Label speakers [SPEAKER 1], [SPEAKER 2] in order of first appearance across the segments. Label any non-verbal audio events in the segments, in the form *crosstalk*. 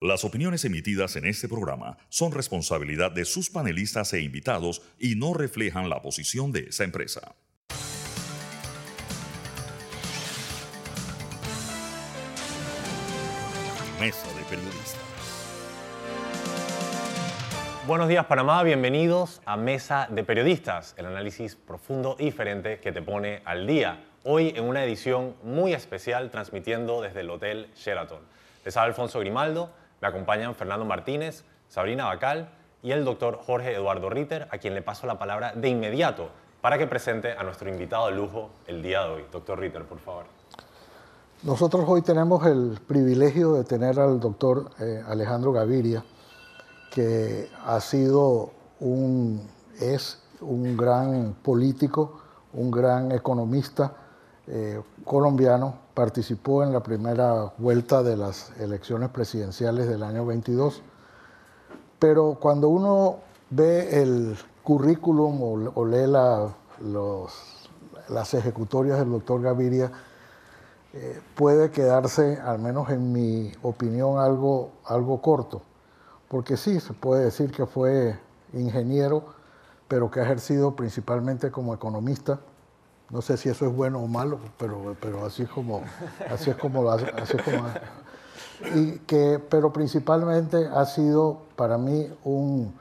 [SPEAKER 1] Las opiniones emitidas en este programa son responsabilidad de sus panelistas e invitados y no reflejan la posición de esa empresa. Mesa de Periodistas.
[SPEAKER 2] Buenos días Panamá, bienvenidos a Mesa de Periodistas, el análisis profundo y diferente que te pone al día. Hoy en una edición muy especial transmitiendo desde el Hotel Sheraton. Les habla Alfonso Grimaldo me acompañan Fernando Martínez, Sabrina Bacal y el doctor Jorge Eduardo Ritter, a quien le paso la palabra de inmediato para que presente a nuestro invitado de lujo el día de hoy. Doctor Ritter, por favor.
[SPEAKER 3] Nosotros hoy tenemos el privilegio de tener al doctor eh, Alejandro Gaviria, que ha sido un, es un gran político, un gran economista eh, colombiano, participó en la primera vuelta de las elecciones presidenciales del año 22, pero cuando uno ve el currículum o, lee las ejecutorias del doctor Gaviria, eh, puede quedarse, al menos en mi opinión, algo, algo corto, porque sí, se puede decir que fue ingeniero, pero que ha ejercido principalmente como economista no sé si eso es bueno o malo, pero, pero así es como, así es como, y que, pero principalmente ha sido para mí un,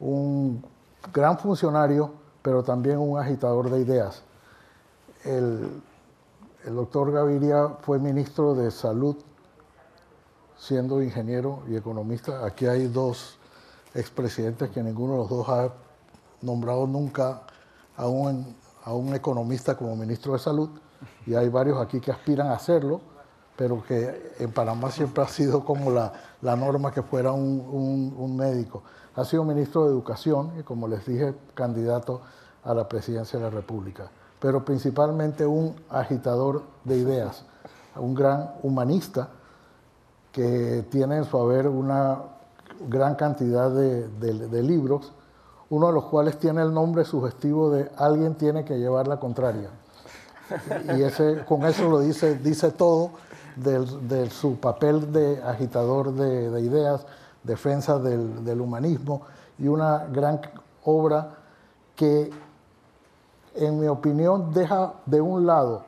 [SPEAKER 3] un gran funcionario, pero también un agitador de ideas. El, el doctor Gaviria fue ministro de Salud, siendo ingeniero y economista. Aquí hay dos expresidentes que ninguno de los dos ha nombrado nunca aún a un economista como ministro de Salud, y hay varios aquí que aspiran a hacerlo, pero que en Panamá siempre ha sido como la, la norma que fuera un, un, médico. Ha sido ministro de Educación y, como les dije, candidato a la presidencia de la República, pero principalmente un agitador de ideas, un gran humanista que tiene en su haber una gran cantidad de, de, de libros uno de los cuales tiene el nombre sugestivo de alguien tiene que llevar la contraria. Y ese, con eso lo dice, dice todo de, su papel de agitador de, ideas, defensa del, humanismo y una gran obra que, en mi opinión, deja de un lado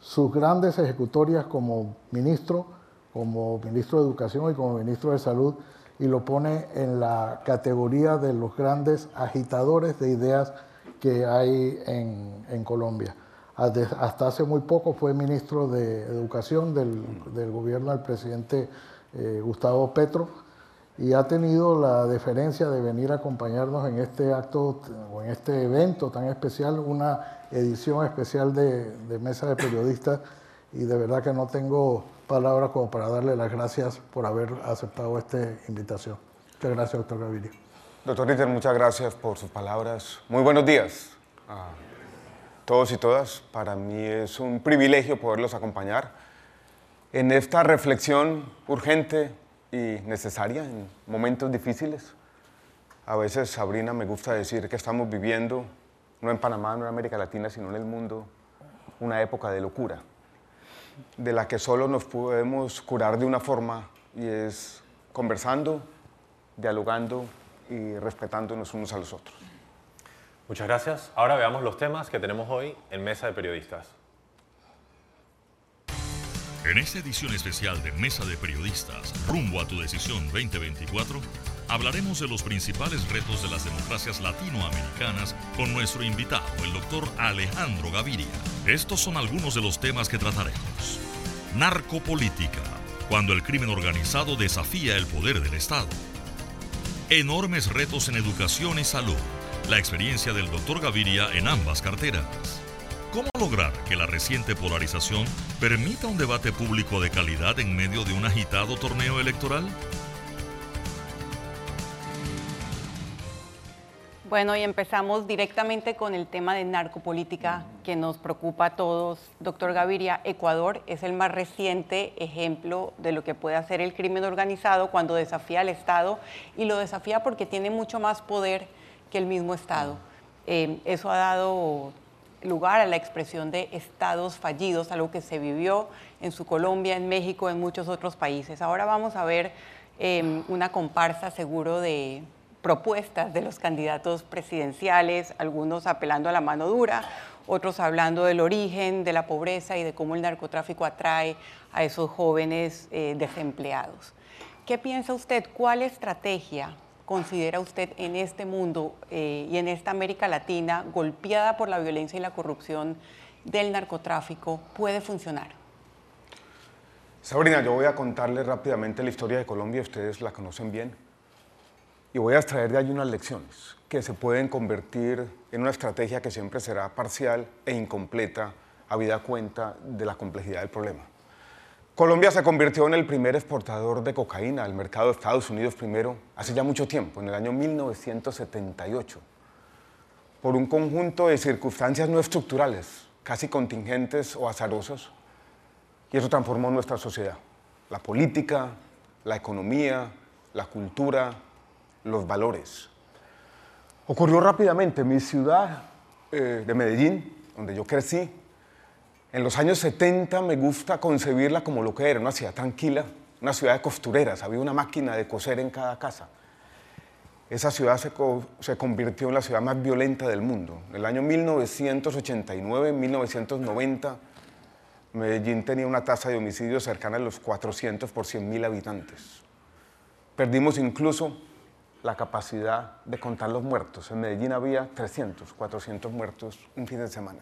[SPEAKER 3] sus grandes ejecutorias como ministro, como ministro de Educación y como ministro de Salud, y lo pone en la categoría de los grandes agitadores de ideas que hay en, Colombia. Hasta hace muy poco fue ministro de Educación del, gobierno del presidente eh, Gustavo Petro y ha tenido la deferencia de venir a acompañarnos en este acto o en este evento tan especial, una edición especial de, de Mesa de Periodistas y de verdad que no tengo palabras como para darle las gracias por haber aceptado esta invitación. Muchas gracias, doctor Gaviria.
[SPEAKER 4] Doctor Ritter, muchas gracias por sus palabras. Muy buenos días a todos y todas. Para mí es un privilegio poderlos acompañar en esta reflexión urgente y necesaria en momentos difíciles. A veces, Sabrina, me gusta decir que estamos viviendo, no en Panamá, no en América Latina, sino en el mundo, una época de locura de la que solo nos podemos curar de una forma y es conversando, dialogando y respetándonos unos a los otros.
[SPEAKER 2] Muchas gracias. Ahora veamos los temas que tenemos hoy en Mesa de Periodistas.
[SPEAKER 1] En esta edición especial de Mesa de Periodistas, rumbo a tu decisión 2024, hablaremos de los principales retos de las democracias latinoamericanas con nuestro invitado, el doctor Alejandro Gaviria. Estos son algunos de los temas que trataremos. Narcopolítica, cuando el crimen organizado desafía el poder del Estado. Enormes retos en educación y salud, la experiencia del doctor Gaviria en ambas carteras. ¿Cómo lograr que la reciente polarización permita un debate público de calidad en medio de un agitado torneo electoral?
[SPEAKER 5] Bueno, y empezamos directamente con el tema de narcopolítica que nos preocupa a todos. Doctor Gaviria, Ecuador es el más reciente ejemplo de lo que puede hacer el crimen organizado cuando desafía al Estado y lo desafía porque tiene mucho más poder que el mismo Estado. Eh, eso ha dado lugar a la expresión de estados fallidos, algo que se vivió en su Colombia, en México, en muchos otros países. Ahora vamos a ver em, una comparsa seguro de propuestas de los candidatos presidenciales, algunos apelando a la mano dura, otros hablando del origen de la pobreza y de cómo el narcotráfico atrae a esos jóvenes eh, desempleados. ¿Qué piensa usted? ¿Cuál estrategia considera usted en este mundo eh, y en esta América Latina golpeada por la violencia y la corrupción del narcotráfico puede funcionar?
[SPEAKER 4] Sabrina, yo voy a contarles rápidamente la historia de Colombia, ustedes la conocen bien, y voy a extraer de ahí unas lecciones que se pueden convertir en una estrategia que siempre será parcial e incompleta, habida cuenta de la complejidad del problema. Colombia se convirtió en el primer exportador de cocaína al mercado de Estados Unidos primero, hace ya mucho tiempo, en el año 1978, por un conjunto de circunstancias no estructurales, casi contingentes o azarosas, y eso transformó nuestra sociedad, la política, la economía, la cultura, los valores. Ocurrió rápidamente. Mi ciudad eh, de Medellín, donde yo crecí, en los años 70 me gusta concebirla como lo que era, una ciudad tranquila, una ciudad de costureras, había una máquina de coser en cada casa. Esa ciudad se, se convirtió en la ciudad más violenta del mundo. En el año 1989, 1990, Medellín tenía una tasa de homicidios cercana a los 400 por 100 mil habitantes. Perdimos incluso la capacidad de contar los muertos. En Medellín había 300, 400 muertos un fin de semana.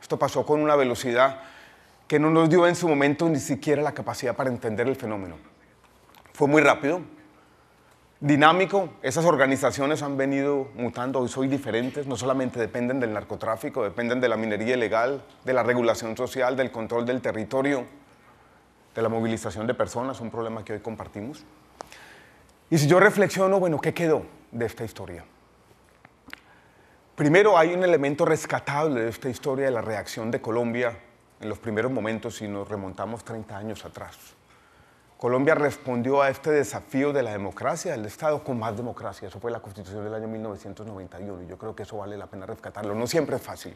[SPEAKER 4] Esto pasó con una velocidad que no nos dio en su momento ni siquiera la capacidad para entender el fenómeno. Fue muy rápido, dinámico, esas organizaciones han venido mutando, hoy son diferentes, no solamente dependen del narcotráfico, dependen de la minería ilegal, de la regulación social, del control del territorio, de la movilización de personas, un problema que hoy compartimos. Y si yo reflexiono, bueno, ¿qué quedó de esta historia? Primero hay un elemento rescatable de esta historia de la reacción de Colombia en los primeros momentos si nos remontamos 30 años atrás. Colombia respondió a este desafío de la democracia, del Estado con más democracia. Eso fue la Constitución del año 1991 y yo creo que eso vale la pena rescatarlo. No siempre es fácil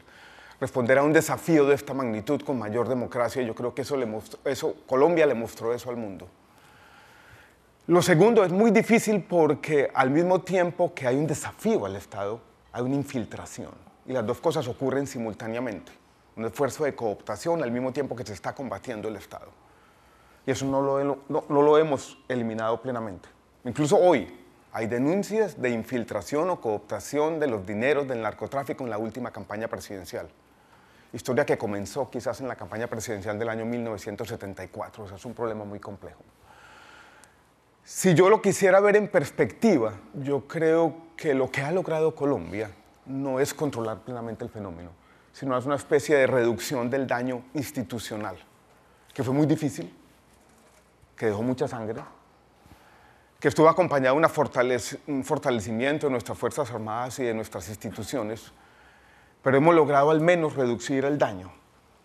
[SPEAKER 4] responder a un desafío de esta magnitud con mayor democracia yo creo que eso Colombia le mostró eso al mundo. Lo segundo es muy difícil porque al mismo tiempo que hay un desafío al Estado, hay una infiltración. Y las dos cosas ocurren simultáneamente. Un esfuerzo de cooptación al mismo tiempo que se está combatiendo el Estado. Y eso no lo, no, lo hemos eliminado plenamente. Incluso hoy hay denuncias de infiltración o cooptación de los dineros del narcotráfico en la última campaña presidencial. Historia que comenzó quizás en la campaña presidencial del año 1974. O sea, es un problema muy complejo. Si yo lo quisiera ver en perspectiva, yo creo que lo que ha logrado Colombia no es controlar plenamente el fenómeno, sino es una especie de reducción del daño institucional, que fue muy difícil, que dejó mucha sangre, que estuvo acompañado de un fortalecimiento de nuestras Fuerzas Armadas y de nuestras instituciones, pero hemos logrado al menos reducir el daño.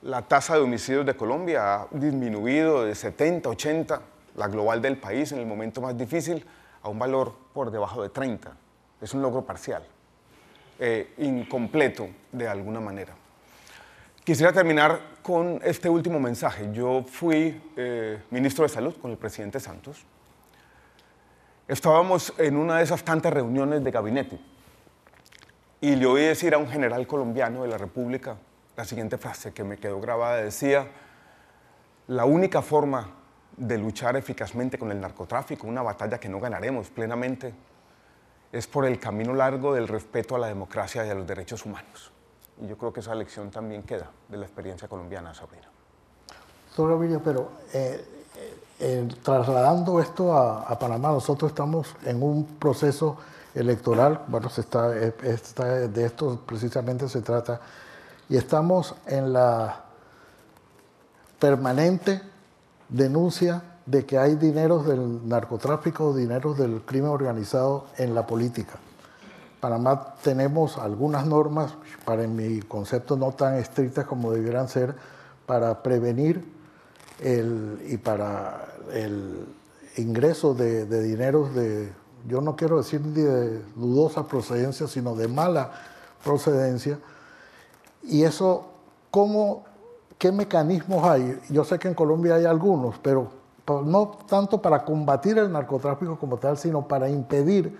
[SPEAKER 4] La tasa de homicidios de Colombia ha disminuido de 70, 80 la global del país en el momento más difícil, a un valor por debajo de 30. Es un logro parcial, eh, incompleto de alguna manera. Quisiera terminar con este último mensaje. Yo fui eh, ministro de Salud con el presidente Santos. Estábamos en una de esas tantas reuniones de gabinete y le oí decir a un general colombiano de la República la siguiente frase que me quedó grabada. Decía, la única forma de luchar eficazmente con el narcotráfico, una batalla que no ganaremos plenamente, es por el camino largo del respeto a la democracia y a los derechos humanos. Y yo creo que esa lección también queda de la experiencia colombiana, Sabrina.
[SPEAKER 3] Doctor Gaviria, pero eh, eh, trasladando esto a, Panamá, nosotros estamos en un proceso electoral, bueno, se está, está, de esto precisamente se trata, y estamos en la permanente denuncia de que hay dineros del narcotráfico, dineros del crimen organizado en la política. Panamá tenemos algunas normas, para mi concepto no tan estrictas como debieran ser, para prevenir el, y para el ingreso de, de dineros de, yo no quiero decir de dudosa procedencia, sino de mala procedencia. Y eso, ¿cómo ¿qué mecanismos hay? Yo sé que en Colombia hay algunos, pero no tanto para combatir el narcotráfico como tal, sino para impedir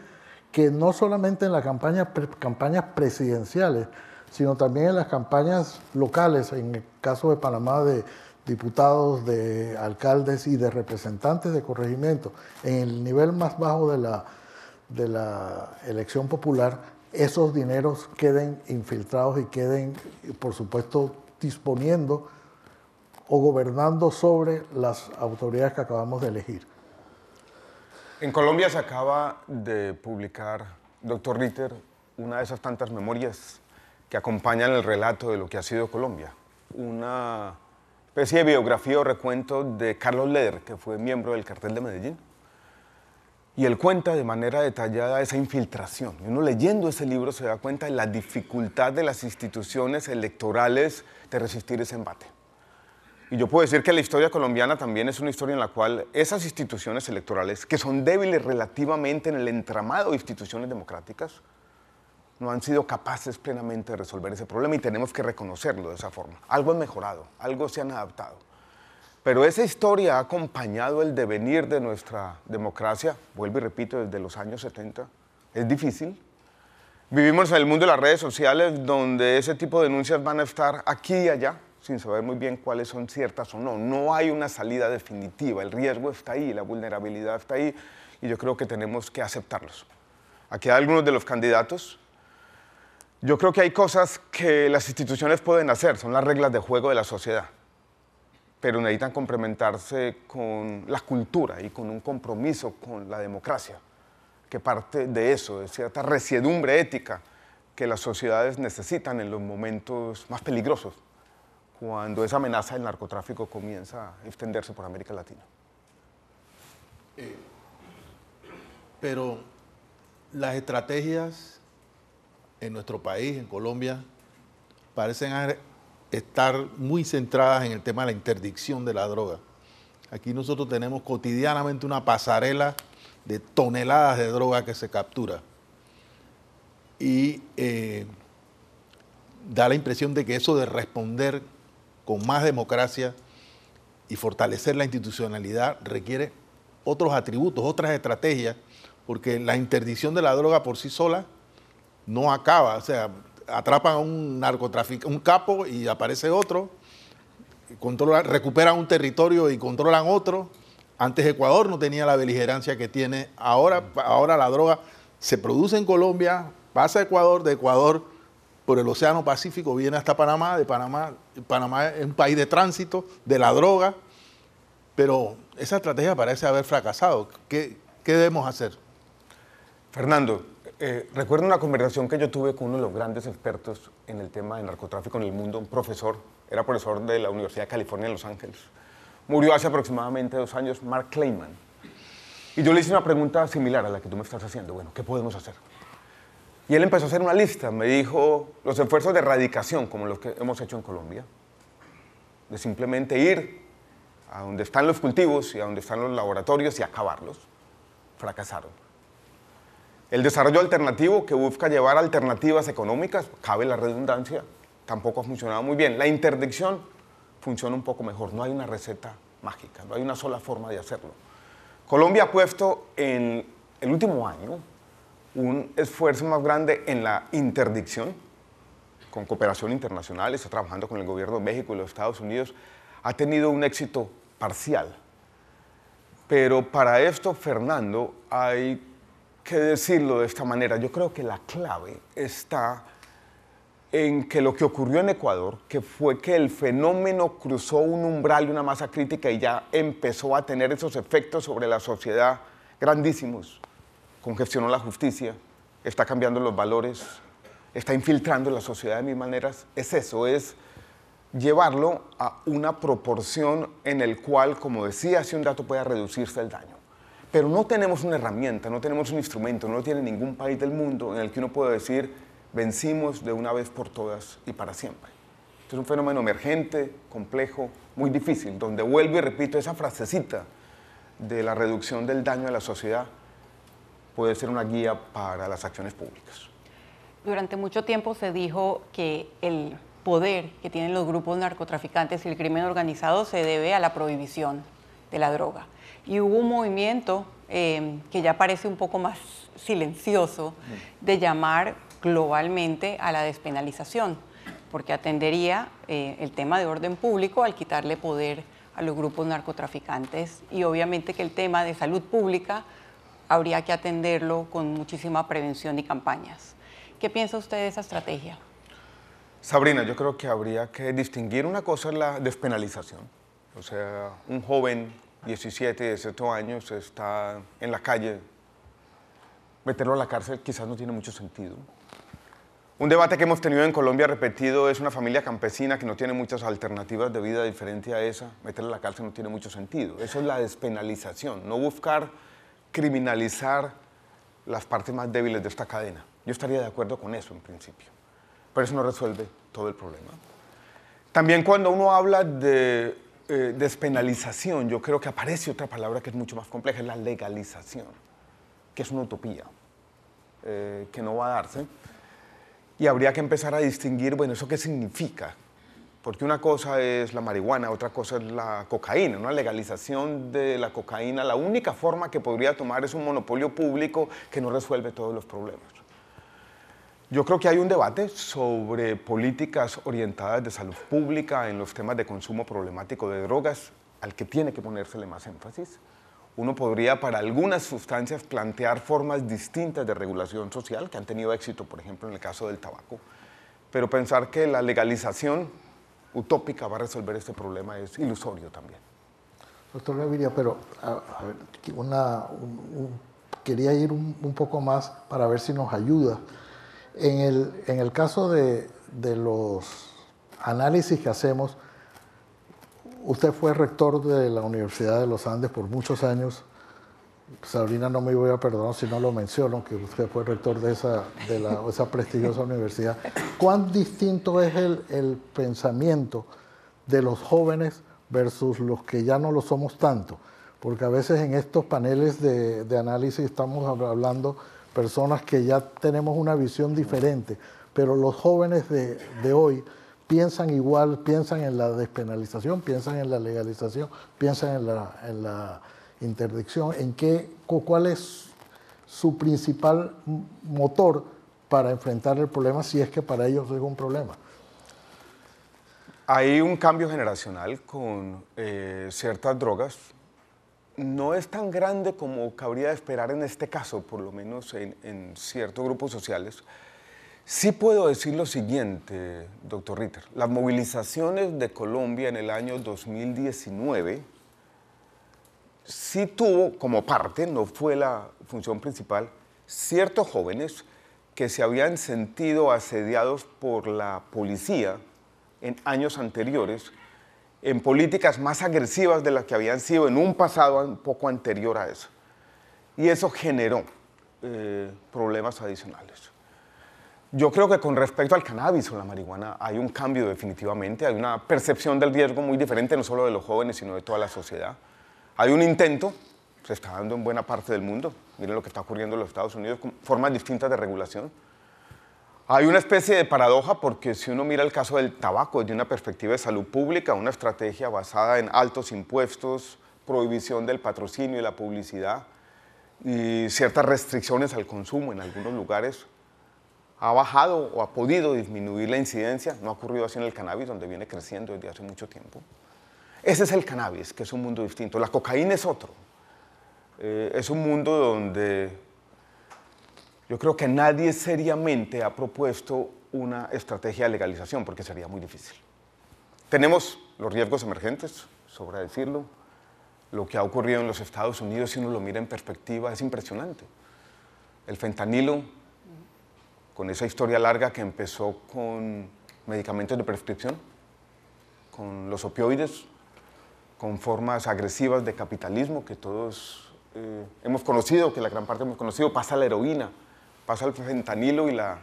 [SPEAKER 3] que no solamente en las campañas, presidenciales, sino también en las campañas locales, en el caso de Panamá de diputados, de alcaldes y de representantes de corregimiento, en el nivel más bajo de de la elección popular, esos dineros queden infiltrados y queden, por supuesto, disponiendo o gobernando sobre las autoridades que acabamos de elegir.
[SPEAKER 4] En Colombia se acaba de publicar, doctor Ritter, una de esas tantas memorias que acompañan el relato de lo que ha sido Colombia. Una especie de biografía o recuento de Carlos Leder, que fue miembro del cartel de Medellín. Y él cuenta de manera detallada esa infiltración. Y uno leyendo ese libro se da cuenta de la dificultad de las instituciones electorales de resistir ese embate. Y yo puedo decir que la historia colombiana también es una historia en la cual esas instituciones electorales, que son débiles relativamente en el entramado de instituciones democráticas, no han sido capaces plenamente de resolver ese problema y tenemos que reconocerlo de esa forma. Algo ha mejorado, algo se han adaptado. Pero esa historia ha acompañado el devenir de nuestra democracia, vuelvo y repito, desde los años 70. Es difícil. Vivimos en el mundo de las redes sociales donde ese tipo de denuncias van a estar aquí y allá, sin saber muy bien cuáles son ciertas o no. No hay una salida definitiva, el riesgo está ahí, la vulnerabilidad está ahí y yo creo que tenemos que aceptarlos. Aquí hay algunos de los candidatos yo creo que hay cosas que las instituciones pueden hacer, son las reglas de juego de la sociedad, pero necesitan complementarse con la cultura y con un compromiso con la democracia, que parte de eso, de cierta resiedumbre ética que las sociedades necesitan en los momentos más peligrosos, cuando esa amenaza del narcotráfico comienza a extenderse por América Latina.
[SPEAKER 6] Eh, pero las estrategias en nuestro país, en Colombia, parecen estar muy centradas en el tema de la interdicción de la droga. Aquí nosotros tenemos cotidianamente una pasarela de toneladas de droga que se captura. Y eh, da la impresión de que eso de responder con más democracia y fortalecer la institucionalidad requiere otros atributos, otras estrategias, porque la interdicción de la droga por sí sola no acaba. O sea, atrapan a un narcotraficante, un capo y aparece otro, controlan, recuperan un territorio y controlan otro. Antes Ecuador no tenía la beligerancia que tiene ahora. Ahora la droga se produce en Colombia, pasa a Ecuador, de Ecuador por el Océano Pacífico viene hasta Panamá, de Panamá, Panamá es un país de tránsito de la droga, pero esa estrategia parece haber fracasado. ¿Qué, qué debemos hacer?
[SPEAKER 4] Fernando, eh, recuerdo una conversación que yo tuve con uno de los grandes expertos en el tema de narcotráfico en el mundo, un profesor, era profesor de la Universidad de California en Los Ángeles. Murió hace aproximadamente dos años, Mark Kleiman. Y yo le hice una pregunta similar a la que tú me estás haciendo. Bueno, ¿qué podemos hacer? Y él empezó a hacer una lista. Me dijo los esfuerzos de erradicación, como los que hemos hecho en Colombia, de simplemente ir a donde están los cultivos y a donde están los laboratorios y acabarlos, fracasaron el desarrollo alternativo que busca llevar alternativas económicas, cabe la redundancia, tampoco ha funcionado muy bien. La interdicción funciona un poco mejor, no hay una receta mágica, no hay una sola forma de hacerlo. Colombia ha puesto en el último año un esfuerzo más grande en la interdicción, con cooperación internacional, está trabajando con el gobierno de México y los Estados Unidos, ha tenido un éxito parcial. Pero para esto, Fernando, hay que decirlo de esta manera. Yo creo que la clave está en que lo que ocurrió en Ecuador, que fue que el fenómeno cruzó un umbral y una masa crítica y ya empezó a tener esos efectos sobre la sociedad grandísimos. Congestionó la justicia, está cambiando los valores, está infiltrando la sociedad de mil maneras. Es eso, es llevarlo a una proporción en el cual, como decía hace un dato, pueda reducirse el daño. Pero no tenemos una herramienta, no tenemos un instrumento, no tiene ningún país del mundo en el que uno pueda decir, vencimos de una vez por todas y para siempre. es un fenómeno emergente, complejo, muy difícil, donde vuelvo y repito esa frasecita de la reducción del daño a la sociedad puede ser una guía para las acciones públicas.
[SPEAKER 5] Durante mucho tiempo se dijo que el poder que tienen los grupos narcotraficantes y el crimen organizado se debe a la prohibición de la droga. Y hubo un movimiento eh, que ya parece un poco más silencioso de llamar globalmente a la despenalización, porque atendería eh, el tema de orden público al quitarle poder a los grupos narcotraficantes y obviamente que el tema de salud pública habría que atenderlo con muchísima prevención y campañas. ¿Qué piensa usted de esa estrategia?
[SPEAKER 4] Sabrina, yo creo que habría que distinguir una cosa es la despenalización. O sea, un joven, 17, 18 años, está en la calle, meterlo a la cárcel quizás no tiene mucho sentido. Un debate que hemos tenido en Colombia repetido es una familia campesina que no tiene muchas alternativas de vida diferente a esa. Meterla a la cárcel no tiene mucho sentido. Eso es la despenalización, no buscar criminalizar las partes más débiles de esta cadena. Yo estaría de acuerdo con eso en principio pero eso no resuelve todo el problema. También cuando uno habla de eh, despenalización, yo creo que aparece otra palabra que es mucho más compleja, es la legalización, que es una utopía, eh, que no va a darse. Y habría que empezar a distinguir, bueno, ¿eso qué significa? Porque una cosa es la marihuana, otra cosa es la cocaína. Una legalización de la cocaína, la única forma que podría tomar es un monopolio público que no resuelve todos los problemas. Yo creo que hay un debate sobre políticas orientadas de salud pública en los temas de consumo problemático de drogas, al que tiene que ponérsele más énfasis. Uno podría para algunas sustancias plantear formas distintas de regulación social que han tenido éxito, por ejemplo, en el caso del tabaco, pero pensar que la legalización utópica va a resolver este problema es ilusorio también.
[SPEAKER 3] Doctor Gaviria, pero una, quería ir un, un poco más para ver si nos ayuda en el, en el caso de, de, los análisis que hacemos, usted fue rector de la Universidad de los Andes por muchos años. Sabrina no me voy a perdonar si no lo menciono, que usted fue rector de esa, de la, *laughs* esa prestigiosa universidad. ¿Cuán distinto es el, el pensamiento de los jóvenes versus los que ya no lo somos tanto? Porque a veces en estos paneles de, de análisis estamos hablando personas que ya tenemos una visión diferente, pero los jóvenes de, de hoy piensan igual, piensan en la despenalización, piensan en la legalización, piensan en la, en la interdicción, en qué, cuál es su principal motor para enfrentar el problema si es que para ellos es un problema.
[SPEAKER 4] Hay un cambio generacional con eh, ciertas drogas no es tan grande como cabría esperar en este caso, por lo menos en, ciertos grupos sociales. Sí puedo decir lo siguiente, doctor Ritter. Las movilizaciones de Colombia en el año 2019 sí tuvo como parte, no fue la función principal, ciertos jóvenes que se habían sentido asediados por la policía en años anteriores en políticas más agresivas de las que habían sido en un pasado un poco anterior a eso. Y eso generó eh, problemas adicionales. Yo creo que con respecto al cannabis o la marihuana hay un cambio definitivamente, hay una percepción del riesgo muy diferente no solo de los jóvenes, sino de toda la sociedad. Hay un intento, se está dando en buena parte del mundo, miren lo que está ocurriendo en los Estados Unidos, con formas distintas de regulación hay una especie de paradoja porque si uno mira el caso del tabaco desde una perspectiva de salud pública, una estrategia basada en altos impuestos, prohibición del patrocinio y la publicidad y ciertas restricciones al consumo en algunos lugares, ha bajado o ha podido disminuir la incidencia. No ha ocurrido así en el cannabis, donde viene creciendo desde hace mucho tiempo. Ese es el cannabis, que es un mundo distinto. La cocaína es otro. Eh, es un mundo donde yo creo que nadie seriamente ha propuesto una estrategia de legalización porque sería muy difícil. Tenemos los riesgos emergentes, sobra decirlo. Lo que ha ocurrido en los Estados Unidos, si uno lo mira en perspectiva, es impresionante. El fentanilo, con esa historia larga que empezó con medicamentos de prescripción, con los opioides, con formas agresivas de capitalismo que todos eh, hemos conocido, que la gran parte hemos conocido, pasa la heroína, pasa el fentanilo y la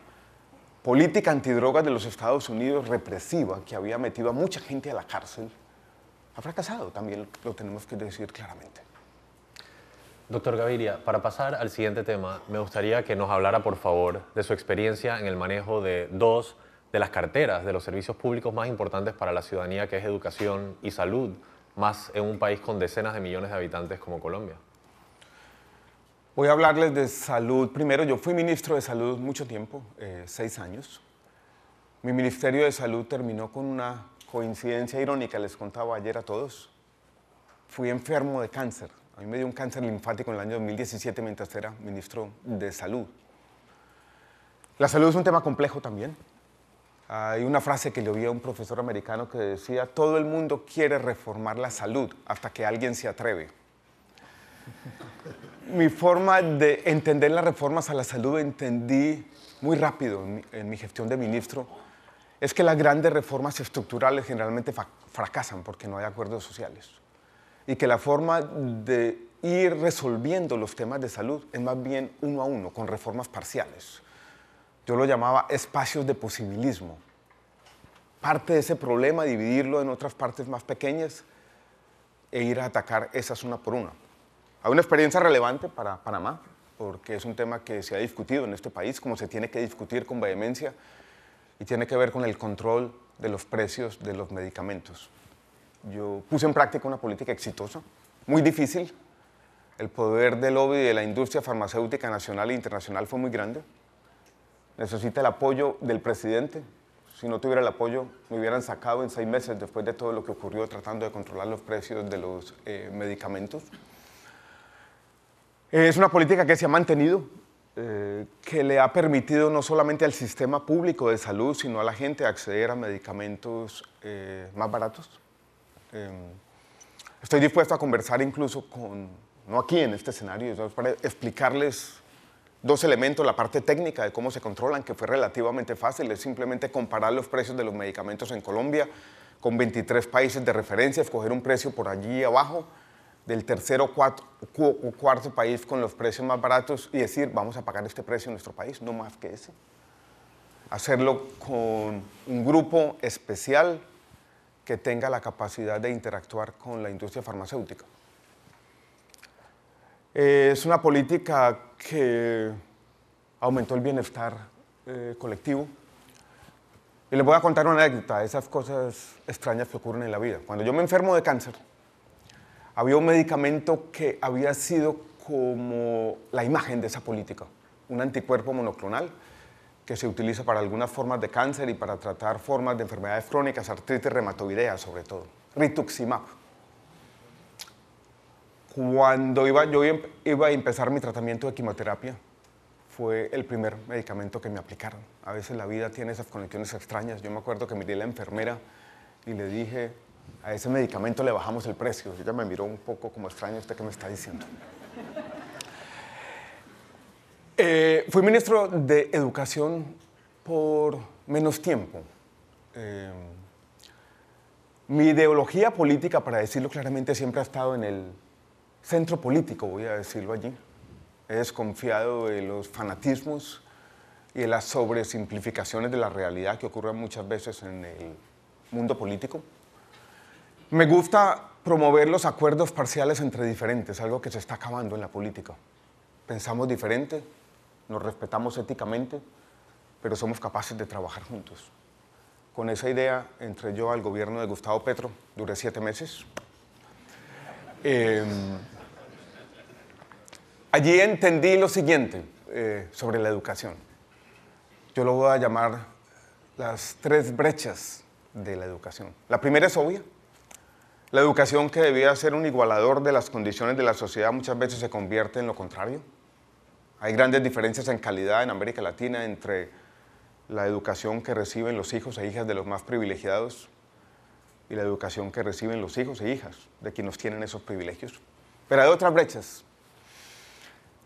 [SPEAKER 4] política antidrogas de los Estados Unidos represiva que había metido a mucha gente a la cárcel ha fracasado, también lo tenemos que decir claramente.
[SPEAKER 2] Doctor Gaviria, para pasar al siguiente tema, me gustaría que nos hablara, por favor, de su experiencia en el manejo de dos de las carteras de los servicios públicos más importantes para la ciudadanía, que es educación y salud. más en un país con decenas de millones de habitantes como Colombia?
[SPEAKER 4] Voy a hablarles de salud. Primero, yo fui ministro de salud mucho tiempo, eh, seis años. Mi ministerio de salud terminó con una coincidencia irónica, les contaba ayer a todos. Fui enfermo de cáncer. A mí me dio un cáncer linfático en el año 2017 mientras era ministro de salud. La salud es un tema complejo también. Hay una frase que le oí a un profesor americano que decía, todo el mundo quiere reformar la salud hasta que alguien se atreve. Mi forma de entender las reformas a la salud entendí muy rápido en mi, en mi gestión de ministro, es que las grandes reformas estructurales generalmente fracasan porque no hay acuerdos sociales. Y que la forma de ir resolviendo los temas de salud es más bien uno a uno, con reformas parciales. Yo lo llamaba espacios de posibilismo. Parte de ese problema, dividirlo en otras partes más pequeñas e ir a atacar esas una por una. Hay una experiencia relevante para Panamá, porque es un tema que se ha discutido en este país, como se tiene que discutir con vehemencia, y tiene que ver con el control de los precios de los medicamentos. Yo puse en práctica una política exitosa, muy difícil. El poder del lobby de la industria farmacéutica nacional e internacional fue muy grande necesita el apoyo del presidente. Si no tuviera el apoyo, me hubieran sacado en seis meses después de todo lo que ocurrió tratando de controlar los precios de los eh, medicamentos. Es una política que se ha mantenido, eh, que le ha permitido no solamente al sistema público de salud, sino a la gente acceder a medicamentos eh, más baratos. estoy dispuesto a conversar incluso con, no aquí en este escenario, para explicarles dos elementos, la parte técnica de cómo se controlan, que fue relativamente fácil, es simplemente comparar los precios de los medicamentos en Colombia con 23 países de referencia, escoger un precio por allí abajo del tercero o cuarto, país con los precios más baratos y decir, vamos a pagar este precio en nuestro país, no más que ese. Hacerlo con un grupo especial que tenga la capacidad de interactuar con la industria farmacéutica. Es una política que aumentó el bienestar eh, colectivo. Y les voy a contar una anécdota de esas cosas extrañas que ocurren en la vida. Cuando yo me enfermo de cáncer, había un medicamento que había sido como la imagen de esa política, un anticuerpo monoclonal que se utiliza para algunas formas de cáncer y para tratar formas de enfermedades crónicas, artritis reumatoidea sobre todo, rituximab. Cuando iba, yo iba a empezar mi tratamiento de quimioterapia, fue el primer medicamento que me aplicaron. A veces la vida tiene esas conexiones extrañas. Yo me acuerdo que miré a la enfermera y le dije, a ese medicamento le bajamos el precio. ella me miró un poco como extraño, ¿usted qué me está diciendo? Eh, fui ministro de Educación por menos tiempo. Eh, mi ideología política, para decirlo claramente, siempre ha estado en el centro político, voy a decirlo allí. He desconfiado de los fanatismos y de las sobresimplificaciones de la realidad que ocurren muchas veces en el mundo político. Me gusta promover los acuerdos parciales entre diferentes, algo que se está acabando en la política. Pensamos diferente, nos respetamos éticamente, pero somos capaces de trabajar juntos. Con esa idea entré yo al gobierno de Gustavo Petro, duré siete meses. Em, Allí entendí lo siguiente eh, sobre la educación. Yo lo voy a llamar las tres brechas de la educación. La primera es obvia. La educación que debía ser un igualador de las condiciones de la sociedad muchas veces se convierte en lo contrario. Hay grandes diferencias en calidad en América Latina entre la educación que reciben los hijos e hijas de los más privilegiados y la educación que reciben los hijos e hijas de quienes tienen esos privilegios. Pero hay otras brechas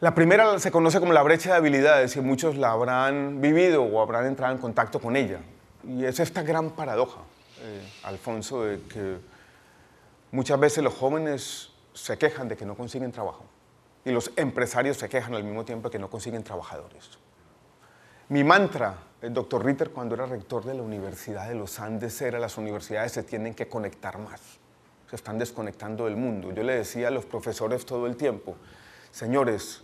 [SPEAKER 4] la primera se conoce como la brecha de habilidades y muchos la habrán vivido o habrán entrado en contacto con ella. Y es esta gran paradoja, eh, Alfonso, de que muchas veces los jóvenes se quejan de que no consiguen trabajo y los empresarios se quejan al mismo tiempo de que no consiguen trabajadores. Mi mantra, el doctor Ritter, cuando era rector de la Universidad de los Andes, era las universidades se tienen que conectar más. Se están desconectando del mundo. Yo le decía a los profesores todo el tiempo, señores,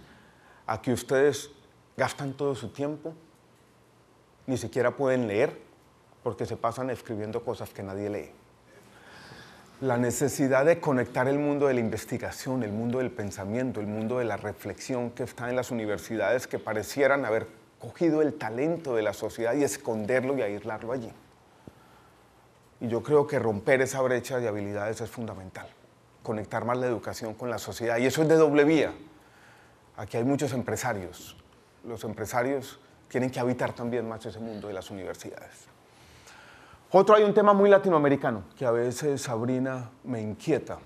[SPEAKER 4] a que ustedes gastan todo su tiempo, ni siquiera pueden leer, porque se pasan escribiendo cosas que nadie lee. La necesidad de conectar el mundo de la investigación, el mundo del pensamiento, el mundo de la reflexión que está en las universidades que parecieran haber cogido el talento de la sociedad y esconderlo y aislarlo allí. Y yo creo que romper esa brecha de habilidades es fundamental, conectar más la educación con la sociedad. Y eso es de doble vía. Aquí hay muchos empresarios. Los empresarios tienen que habitar también más ese mundo de las universidades. Otro hay un tema muy latinoamericano que a veces Sabrina me inquieta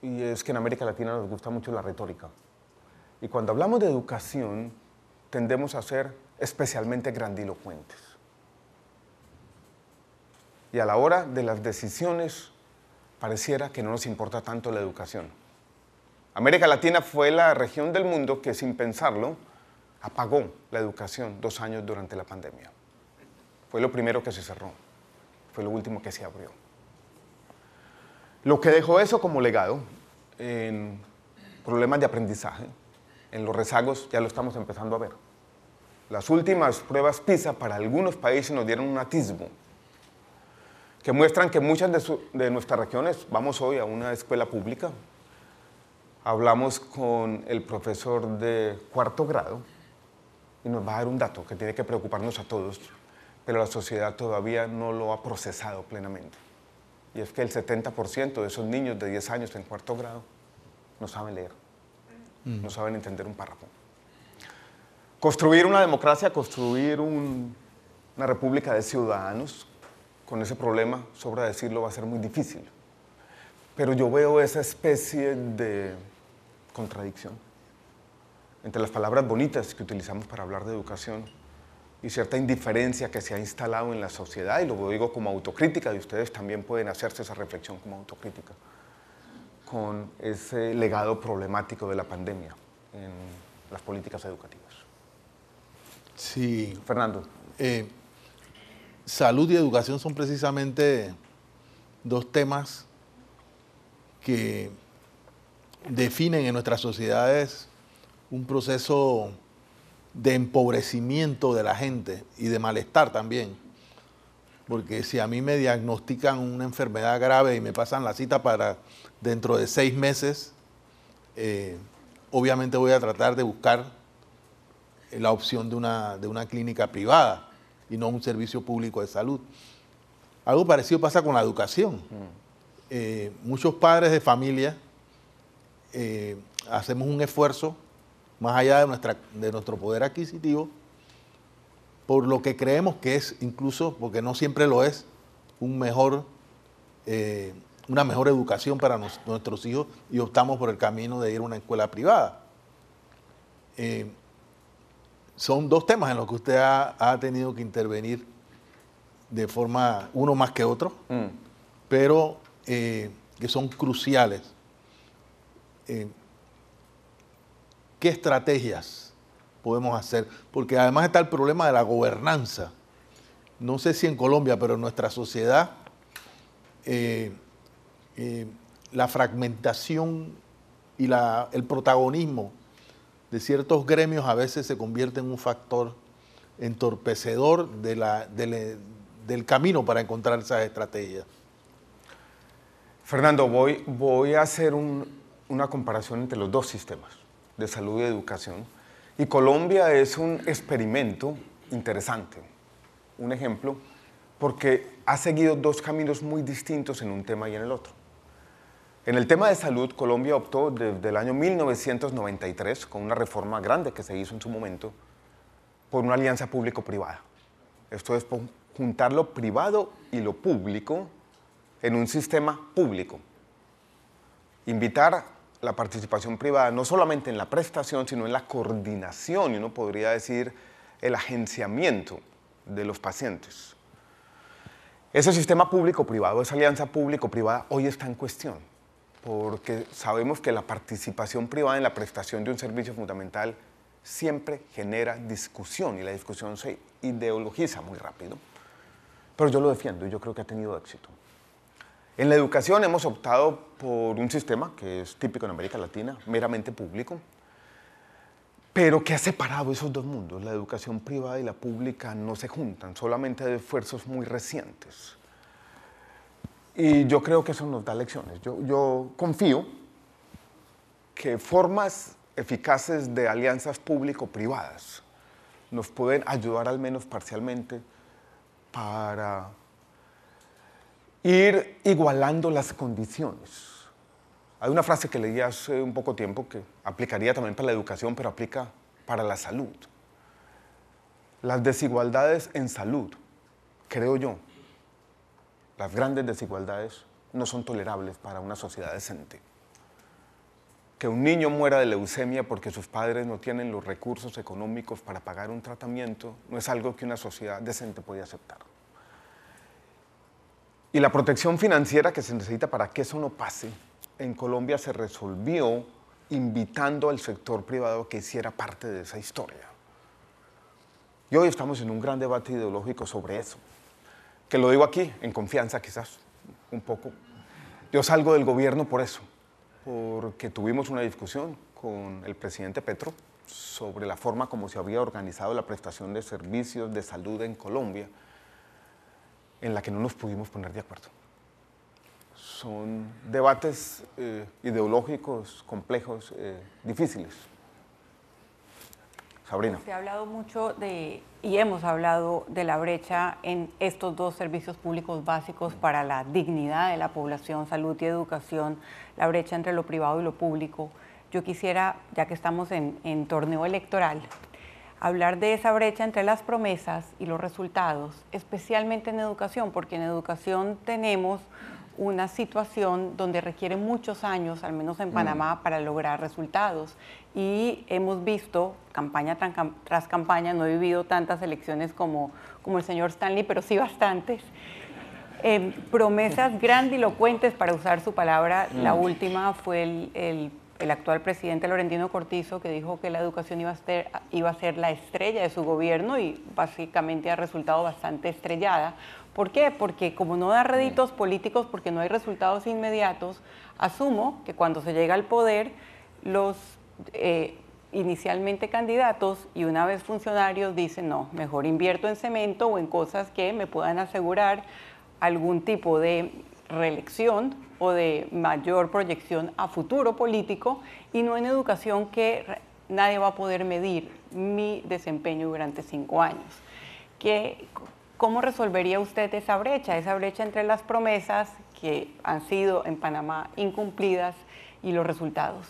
[SPEAKER 4] y es que en América Latina nos gusta mucho la retórica. Y cuando hablamos de educación tendemos a ser especialmente grandilocuentes. Y a la hora de las decisiones pareciera que no nos importa tanto la educación. América Latina fue la región del mundo que sin pensarlo apagó la educación dos años durante la pandemia. Fue lo primero que se cerró, fue lo último que se abrió. Lo que dejó eso como legado en problemas de aprendizaje, en los rezagos, ya lo estamos empezando a ver. Las últimas pruebas PISA para algunos países nos dieron un atisbo que muestran que muchas de, nuestras regiones, vamos hoy a una escuela pública, hablamos con el profesor de cuarto grado, y nos va a dar un dato que tiene que preocuparnos a todos, pero la sociedad todavía no lo ha procesado plenamente. Y es que el 70% de esos niños de 10 años en cuarto grado no saben leer, no saben entender un párrafo. Construir una democracia, construir una república de ciudadanos, con ese problema, sobra decirlo, va a ser muy difícil. Pero yo veo esa especie de contradicción entre las palabras bonitas que utilizamos para hablar de educación y cierta indiferencia que se ha instalado en la sociedad, y lo digo como autocrítica, y ustedes también pueden hacerse esa reflexión como autocrítica, con ese legado problemático de la pandemia en las políticas educativas.
[SPEAKER 6] Sí.
[SPEAKER 4] Fernando.
[SPEAKER 6] Eh, salud y educación son precisamente dos temas que definen en nuestras sociedades un proceso de empobrecimiento de la gente y de malestar también. Porque si a mí me diagnostican una enfermedad grave y me pasan la cita para dentro de seis meses, eh, obviamente voy a tratar de buscar la opción de una, de una clínica privada y no un servicio público de salud. Algo parecido pasa con la educación. Eh, muchos padres de familia eh, hacemos un esfuerzo más allá de, nuestra, de nuestro poder adquisitivo, por lo que creemos que es incluso, porque no siempre lo es, un mejor, eh, una mejor educación para nuestros hijos y optamos por el camino de ir a una escuela privada. Eh, son dos temas en los que usted ha, tenido que intervenir de forma, uno más que otro, mm. pero eh, que son cruciales. ¿Qué estrategias podemos hacer? Porque además está el problema de la gobernanza. No sé si en Colombia, pero en nuestra sociedad, eh, eh, la fragmentación y el protagonismo de ciertos gremios a veces se convierte en un factor entorpecedor del camino para encontrar esas estrategias.
[SPEAKER 4] Fernando, voy, voy a hacer una comparación entre los dos sistemas de salud y educación. Y Colombia es un experimento interesante, un ejemplo, porque ha seguido dos caminos muy distintos en un tema y en el otro. En el tema de salud, Colombia optó desde el año 1993, con una reforma grande que se hizo en su momento, por una alianza público-privada. Esto es juntar lo privado y lo público en un sistema público. Invitar la participación privada, no solamente en la prestación, sino en la coordinación y uno podría decir el agenciamiento de los pacientes. Ese sistema público-privado, esa alianza público-privada, hoy está en cuestión, porque sabemos que la participación privada en la prestación de un servicio fundamental siempre genera discusión y la discusión se ideologiza muy rápido. Pero yo lo defiendo y yo creo que ha tenido éxito. En la educación hemos optado por un sistema que es típico en América Latina, meramente público, pero que ha separado esos dos mundos. La educación privada y la pública no se juntan, solamente hay esfuerzos muy recientes. Y yo creo que eso nos da lecciones. Yo, yo confío que formas eficaces de alianzas público-privadas nos pueden ayudar al menos parcialmente para ir igualando las condiciones. Hay una frase que leí hace un poco tiempo que aplicaría también para la educación, pero aplica para la salud. Las desigualdades en salud, creo yo, las grandes desigualdades no son tolerables para una sociedad decente. Que un niño muera de leucemia porque sus padres no tienen los recursos económicos para pagar un tratamiento no es algo que una sociedad decente puede aceptar. Y la protección financiera que se necesita para que eso no pase, en Colombia se resolvió invitando al sector privado que hiciera parte de esa historia. Y hoy estamos en un gran debate ideológico sobre eso, que lo digo aquí, en confianza quizás, un poco. Yo salgo del gobierno por eso, porque tuvimos una discusión con el presidente Petro sobre la forma como se había organizado la prestación de servicios de salud en Colombia en la que no nos pudimos poner de acuerdo. Son debates eh, ideológicos complejos, eh, difíciles. Sabrina.
[SPEAKER 5] Se ha hablado mucho de, y hemos hablado de la brecha en estos dos servicios públicos básicos para la dignidad de la población, salud y educación, la brecha entre lo privado y lo público. Yo quisiera, ya que estamos en, en torneo electoral, hablar de esa brecha entre las promesas y los resultados, especialmente en educación, porque en educación tenemos una situación donde requiere muchos años, al menos en mm. Panamá, para lograr resultados. Y hemos visto campaña tras campaña, no he vivido tantas elecciones como, como el señor Stanley, pero sí bastantes. Eh, promesas *laughs* grandilocuentes, para usar su palabra, la mm. última fue el, el el actual presidente Laurentino Cortizo, que dijo que la educación iba a, ser, iba a ser la estrella de su gobierno y básicamente ha resultado bastante estrellada. ¿Por qué? Porque como no da réditos políticos, porque no hay resultados inmediatos, asumo que cuando se llega al poder, los eh, inicialmente candidatos y una vez funcionarios dicen, no, mejor invierto en cemento o en cosas que me puedan asegurar algún tipo de reelección o de mayor proyección a futuro político y no en educación que nadie va a poder medir mi desempeño durante cinco años. ¿Qué, ¿Cómo resolvería usted esa brecha, esa brecha entre las promesas que han sido en Panamá incumplidas y los resultados?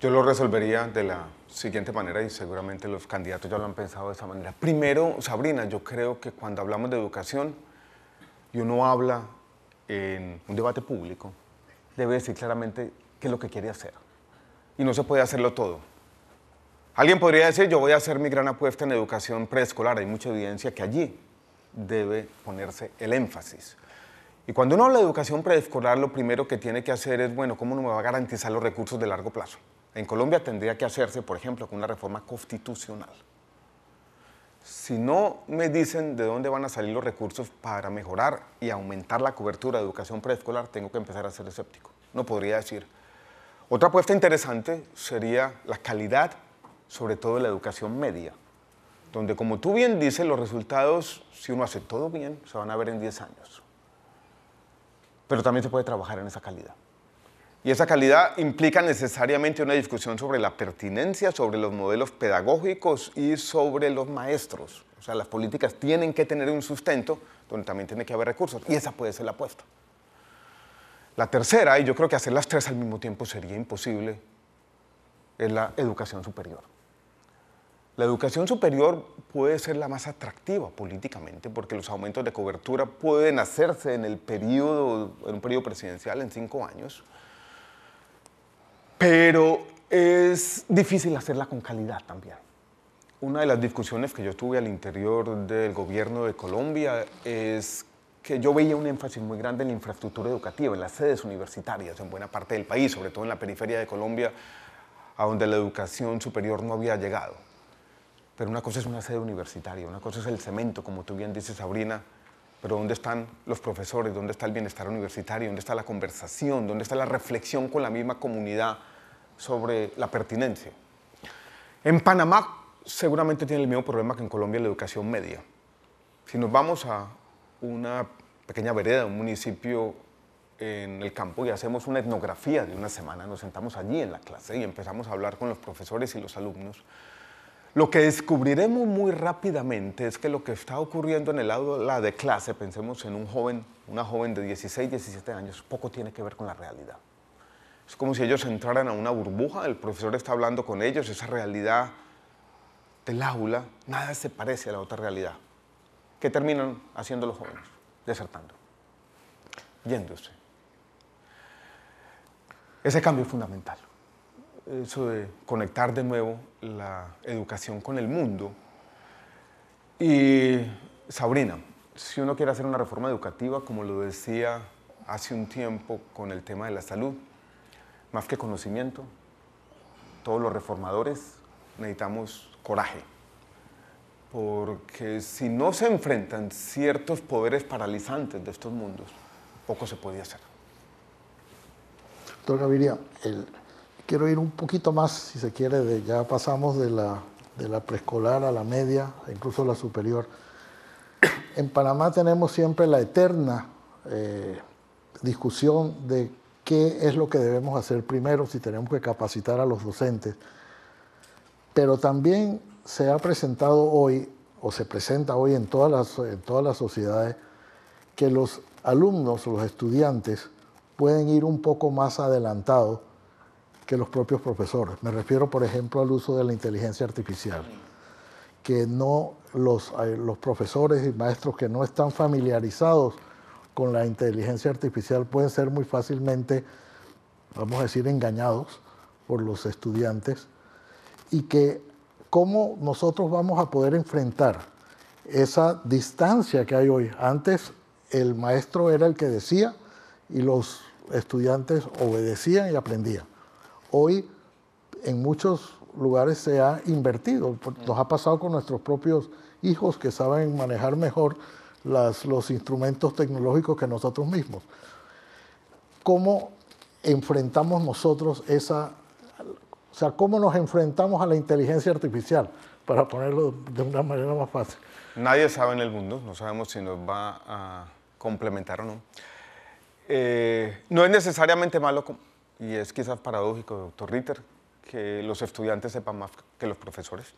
[SPEAKER 4] Yo lo resolvería de la siguiente manera y seguramente los candidatos ya lo han pensado de esa manera. Primero, Sabrina, yo creo que cuando hablamos de educación y uno habla en un debate público, debe decir claramente qué es lo que quiere hacer. Y no se puede hacerlo todo. Alguien podría decir, yo voy a hacer mi gran apuesta en educación preescolar. Hay mucha evidencia que allí debe ponerse el énfasis. Y cuando uno habla de educación preescolar, lo primero que tiene que hacer es, bueno, ¿cómo no me va a garantizar los recursos de largo plazo? En Colombia tendría que hacerse, por ejemplo, con una reforma constitucional si no me dicen de dónde van a salir los recursos para mejorar y aumentar la cobertura de educación preescolar, tengo que empezar a ser escéptico. No podría decir. Otra apuesta interesante sería la calidad, sobre todo de la educación media, donde como tú bien dices, los resultados, si uno hace todo bien, se van a ver en 10 años. Pero también se puede trabajar en esa calidad. Y esa calidad implica necesariamente una discusión sobre la pertinencia, sobre los modelos pedagógicos y sobre los maestros. O sea, las políticas tienen que tener un sustento donde también tiene que haber recursos. Y esa puede ser la apuesta. La tercera, y yo creo que hacer las tres al mismo tiempo sería imposible, es la educación superior. La educación superior puede ser la más atractiva políticamente porque los aumentos de cobertura pueden hacerse en el periodo, en un periodo presidencial en cinco años pero es difícil hacerla con calidad también. Una de las discusiones que yo tuve al interior del gobierno de Colombia es que yo veía un énfasis muy grande en la infraestructura educativa, en las sedes universitarias en buena parte del país, sobre todo en la periferia de Colombia, a donde la educación superior no había llegado. Pero una cosa es una sede universitaria, una cosa es el cemento, como tú bien dices, Sabrina, pero ¿dónde están los profesores? ¿Dónde está el bienestar universitario? ¿Dónde está la conversación? ¿Dónde está la reflexión con la misma comunidad sobre la pertinencia? En Panamá seguramente tiene el mismo problema que en Colombia la educación media. Si nos vamos a una pequeña vereda, un municipio en el campo y hacemos una etnografía de una semana. Nos sentamos allí en la clase y empezamos a hablar con los profesores y los alumnos. Lo que descubriremos muy rápidamente es que lo que está ocurriendo en el aula de clase, pensemos en un joven, una joven de 16, 17 años, poco tiene que ver con la realidad. Es como si ellos entraran a una burbuja, el profesor está hablando con ellos, esa realidad del aula, nada se parece a la otra realidad. ¿Qué terminan haciendo los jóvenes? Desertando, yéndose. Ese cambio es fundamental. Eso de conectar de nuevo la educación con el mundo. Y Sabrina, si uno quiere hacer una reforma educativa, como lo decía hace un tiempo con el tema de la salud, más que conocimiento, todos los reformadores necesitamos coraje. Porque si no se enfrentan ciertos poderes paralizantes de estos mundos, poco se puede hacer.
[SPEAKER 3] Doctor Gaviria, quiero ir un poquito más, si se quiere, de, ya pasamos de la, de la preescolar a la media, incluso la superior. En Panamá tenemos siempre la eterna eh, discusión de qué es lo que debemos hacer primero, si tenemos que capacitar a los docentes. Pero también se ha presentado hoy, o se presenta hoy en todas las, en todas las sociedades, que los alumnos, los estudiantes, pueden ir un poco más adelantados que los propios profesores. Me refiero, por ejemplo, al uso de la inteligencia artificial, que no los, eh, los profesores y maestros que no están familiarizados con la inteligencia artificial pueden ser muy fácilmente, vamos a decir, engañados por los estudiantes y que cómo nosotros vamos a poder enfrentar esa distancia que hay hoy. Antes el maestro era el que decía y los estudiantes obedecían y aprendían. Hoy en muchos lugares se ha invertido. Nos ha pasado con nuestros propios hijos que saben manejar mejor los instrumentos tecnológicos que nosotros mismos. ¿Cómo enfrentamos nosotros esa, o sea, cómo nos enfrentamos a la inteligencia artificial, para ponerlo de una manera más fácil?
[SPEAKER 4] Nadie sabe en el mundo, no sabemos si nos va a complementar o no. Eh, no es necesariamente malo, y es quizás paradójico, doctor Ritter, que los estudiantes sepan más que los profesores.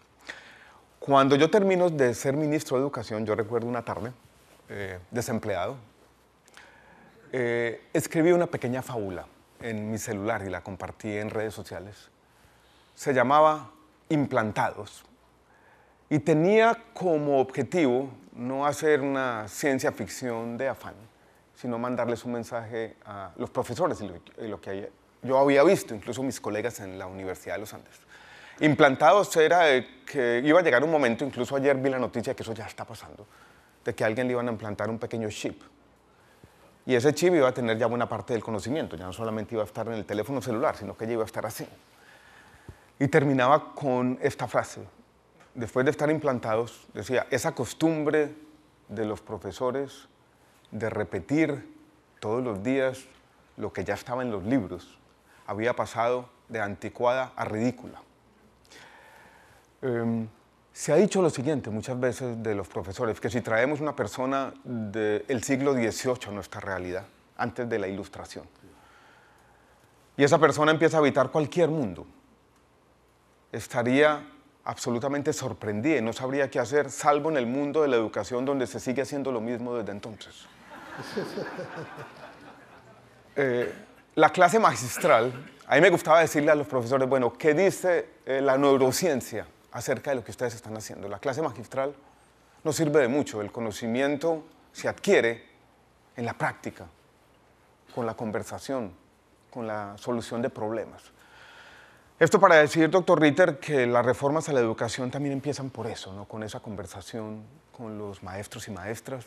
[SPEAKER 4] Cuando yo termino de ser ministro de Educación, yo recuerdo una tarde, eh, desempleado, eh, escribí una pequeña fábula en mi celular y la compartí en redes sociales. Se llamaba Implantados y tenía como objetivo no hacer una ciencia ficción de afán, sino mandarles un mensaje a los profesores y lo, que yo había visto, incluso mis colegas en la Universidad de los Andes. Implantados era que iba a llegar un momento, incluso ayer vi la noticia que eso ya está pasando, de que a alguien le iban a implantar un pequeño chip. Y ese chip iba a tener ya buena parte del conocimiento, ya no solamente iba a estar en el teléfono celular, sino que ya iba a estar así. Y terminaba con esta frase, después de estar implantados, decía, esa costumbre de los profesores de repetir todos los días lo que ya estaba en los libros. Había pasado de anticuada a ridícula. Em, se ha dicho lo siguiente muchas veces de los profesores, que si traemos una persona del siglo XVIII a nuestra realidad, antes de la ilustración, y esa persona empieza a habitar cualquier mundo, estaría absolutamente sorprendida y no sabría qué hacer, salvo en el mundo de la educación donde se sigue haciendo lo mismo desde entonces. *laughs* Eh, la clase magistral, a mí me gustaba decirle a los profesores, bueno, ¿qué dice eh, la neurociencia acerca de lo que ustedes están haciendo? La clase magistral no sirve de mucho, el conocimiento se adquiere en la práctica, con la conversación, con la solución de problemas. Esto para decir, doctor Ritter, que las reformas a la educación también empiezan por eso, ¿no? con esa conversación con los maestros y maestras,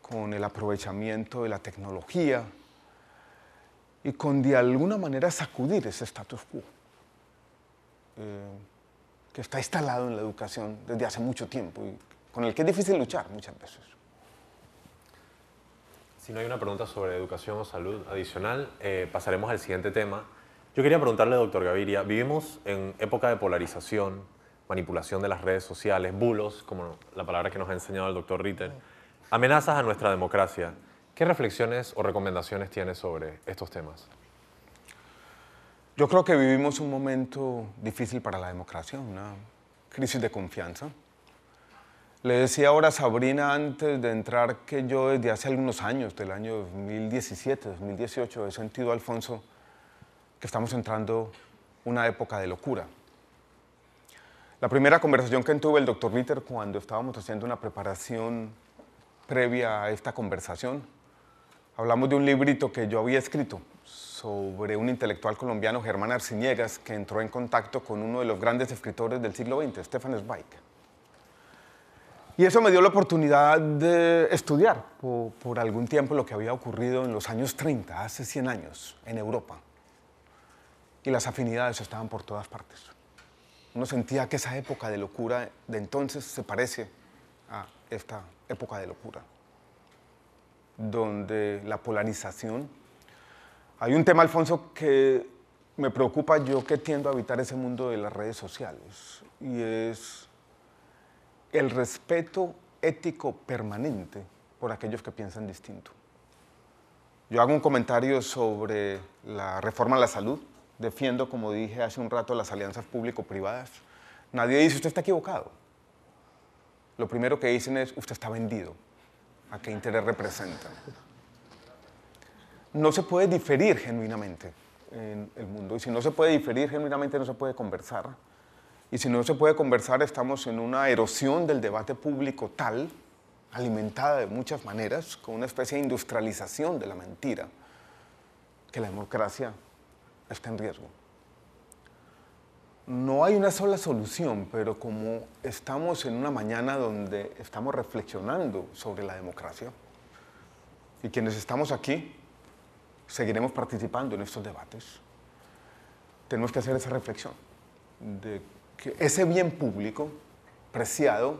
[SPEAKER 4] con el aprovechamiento de la tecnología y con de alguna manera sacudir ese status quo eh, que está instalado en la educación desde hace mucho tiempo y con el que es difícil luchar muchas veces.
[SPEAKER 2] Si no hay una pregunta sobre educación o salud adicional, eh, pasaremos al siguiente tema. Yo quería preguntarle, doctor Gaviria, vivimos en época de polarización, manipulación de las redes sociales, bulos, como la palabra que nos ha enseñado el doctor Ritter Amenazas a nuestra democracia. ¿Qué reflexiones o recomendaciones tienes sobre estos temas?
[SPEAKER 4] Yo creo que vivimos un momento difícil para la democracia, una crisis de confianza. Le decía ahora a Sabrina antes de entrar que yo desde hace algunos años, del año 2017, 2018, he sentido, Alfonso, que estamos entrando una época de locura. La primera conversación que tuve el doctor Ritter cuando estábamos haciendo una preparación previa a esta conversación, hablamos de un librito que yo había escrito sobre un intelectual colombiano, Germán Arciniegas, que entró en contacto con uno de los grandes escritores del siglo XX, Stefan Zweig. Y eso me dio la oportunidad de estudiar por, por, algún tiempo lo que había ocurrido en los años 30, hace 100 años, en Europa. Y las afinidades estaban por todas partes. Uno sentía que esa época de locura de entonces se parece a esta época de locura, donde la polarización hay un tema, Alfonso, que me preocupa yo que tiendo a habitar ese mundo de las redes sociales y es el respeto ético permanente por aquellos que piensan distinto. Yo hago un comentario sobre la reforma a la salud, defiendo, como dije hace un rato, las alianzas público-privadas. Nadie dice usted está equivocado. Lo primero que dicen es usted está vendido. ¿A qué interés representa? no se puede diferir genuinamente en el mundo. Y si no se puede diferir genuinamente, no se puede conversar. Y si no se puede conversar, estamos en una erosión del debate público tal, alimentada de muchas maneras, con una especie de industrialización de la mentira, que la democracia está en riesgo. No hay una sola solución, pero como estamos en una mañana donde estamos reflexionando sobre la democracia, y quienes estamos aquí seguiremos participando en estos debates, tenemos que hacer esa reflexión de que ese bien público preciado,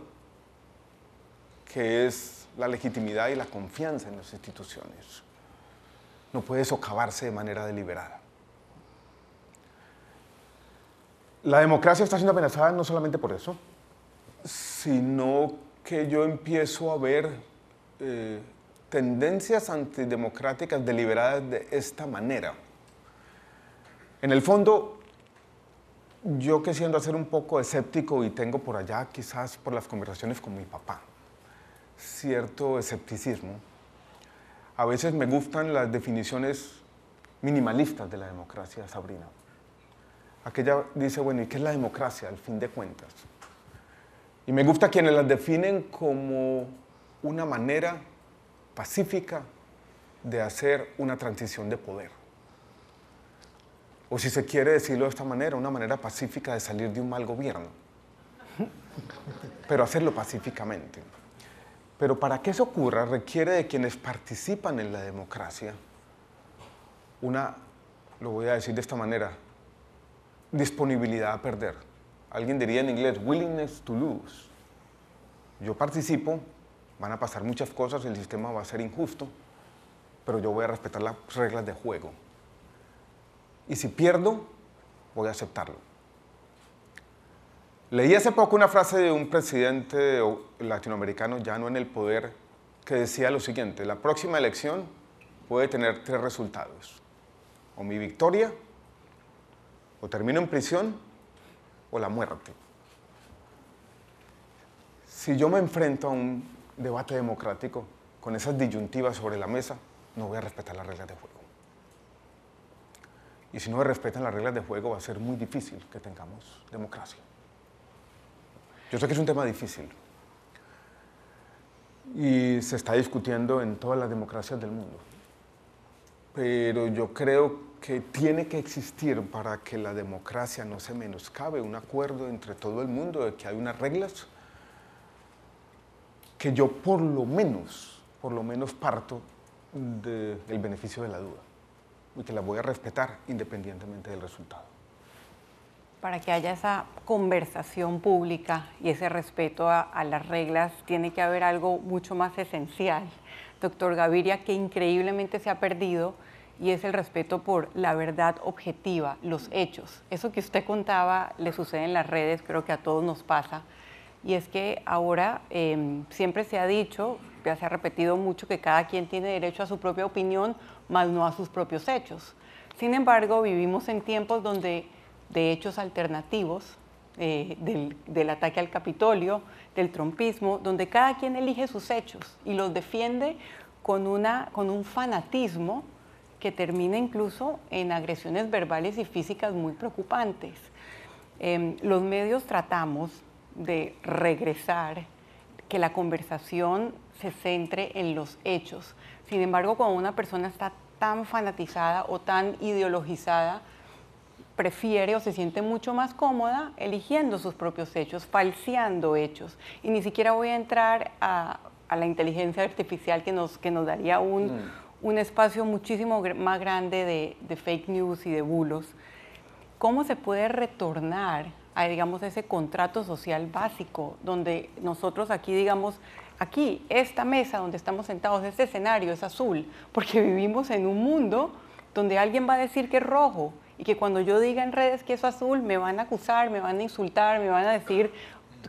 [SPEAKER 4] que es la legitimidad y la confianza en las instituciones, no puede socavarse de manera deliberada. La democracia está siendo amenazada no solamente por eso, sino que yo empiezo a ver eh, tendencias antidemocráticas deliberadas de esta manera. En el fondo, yo que siendo a ser un poco escéptico y tengo por allá, quizás por las conversaciones con mi papá, cierto escepticismo, a veces me gustan las definiciones minimalistas de la democracia, Sabrina. Aquella dice, bueno, ¿y qué es la democracia al fin de cuentas? Y me gusta quienes las definen como una manera pacífica de hacer una transición de poder. O si se quiere decirlo de esta manera, una manera pacífica de salir de un mal gobierno. Pero hacerlo pacíficamente. Pero para que eso ocurra requiere de quienes participan en la democracia una, lo voy a decir de esta manera, disponibilidad a perder. Alguien diría en inglés, willingness to lose. Yo participo van a pasar muchas cosas, el sistema va a ser injusto, pero yo voy a respetar las reglas de juego. Y si pierdo, voy a aceptarlo. Leí hace poco una frase de un presidente latinoamericano ya no en el poder que decía lo siguiente, la próxima elección puede tener tres resultados, o mi victoria, o termino en prisión, o la muerte. Si yo me enfrento a un debate democrático, con esas disyuntivas sobre la mesa, no voy a respetar las reglas de juego. Y si no se respetan las reglas de juego, va a ser muy difícil que tengamos democracia. Yo sé que es un tema difícil y se está discutiendo en todas las democracias del mundo. Pero yo creo que tiene que existir para que la democracia no se menoscabe un acuerdo entre todo el mundo de que hay unas reglas que yo por lo menos, por lo menos parto del beneficio de la duda y que la voy a respetar independientemente del resultado.
[SPEAKER 5] Para que haya esa conversación pública y ese respeto a, a las reglas, tiene que haber algo mucho más esencial, doctor Gaviria, que increíblemente se ha perdido y es el respeto por la verdad objetiva, los hechos. Eso que usted contaba le sucede en las redes, creo que a todos nos pasa y es que ahora em, siempre se ha dicho, ya se ha repetido mucho, que cada quien tiene derecho a su propia opinión, más no a sus propios hechos. Sin embargo, vivimos en tiempos donde de hechos alternativos, eh, del, del, ataque al Capitolio, del trompismo, donde cada quien elige sus hechos y los defiende con, una, con un fanatismo que termina incluso en agresiones verbales y físicas muy preocupantes. Em, los medios tratamos de regresar, que la conversación se centre en los hechos. Sin embargo, cuando una persona está tan fanatizada o tan ideologizada, prefiere o se siente mucho más cómoda eligiendo sus propios hechos, falseando hechos. Y ni siquiera voy a entrar a, la inteligencia artificial que nos, que nos daría un, mm. Un espacio muchísimo más grande de, fake news y de bulos. ¿Cómo se puede retornar a, digamos, ese contrato social básico donde nosotros aquí, digamos, aquí, esta mesa donde estamos sentados, este escenario es azul, porque vivimos en un mundo donde alguien va a decir que es rojo y que cuando yo diga en redes que es azul me van a acusar, me van a insultar, me van a decir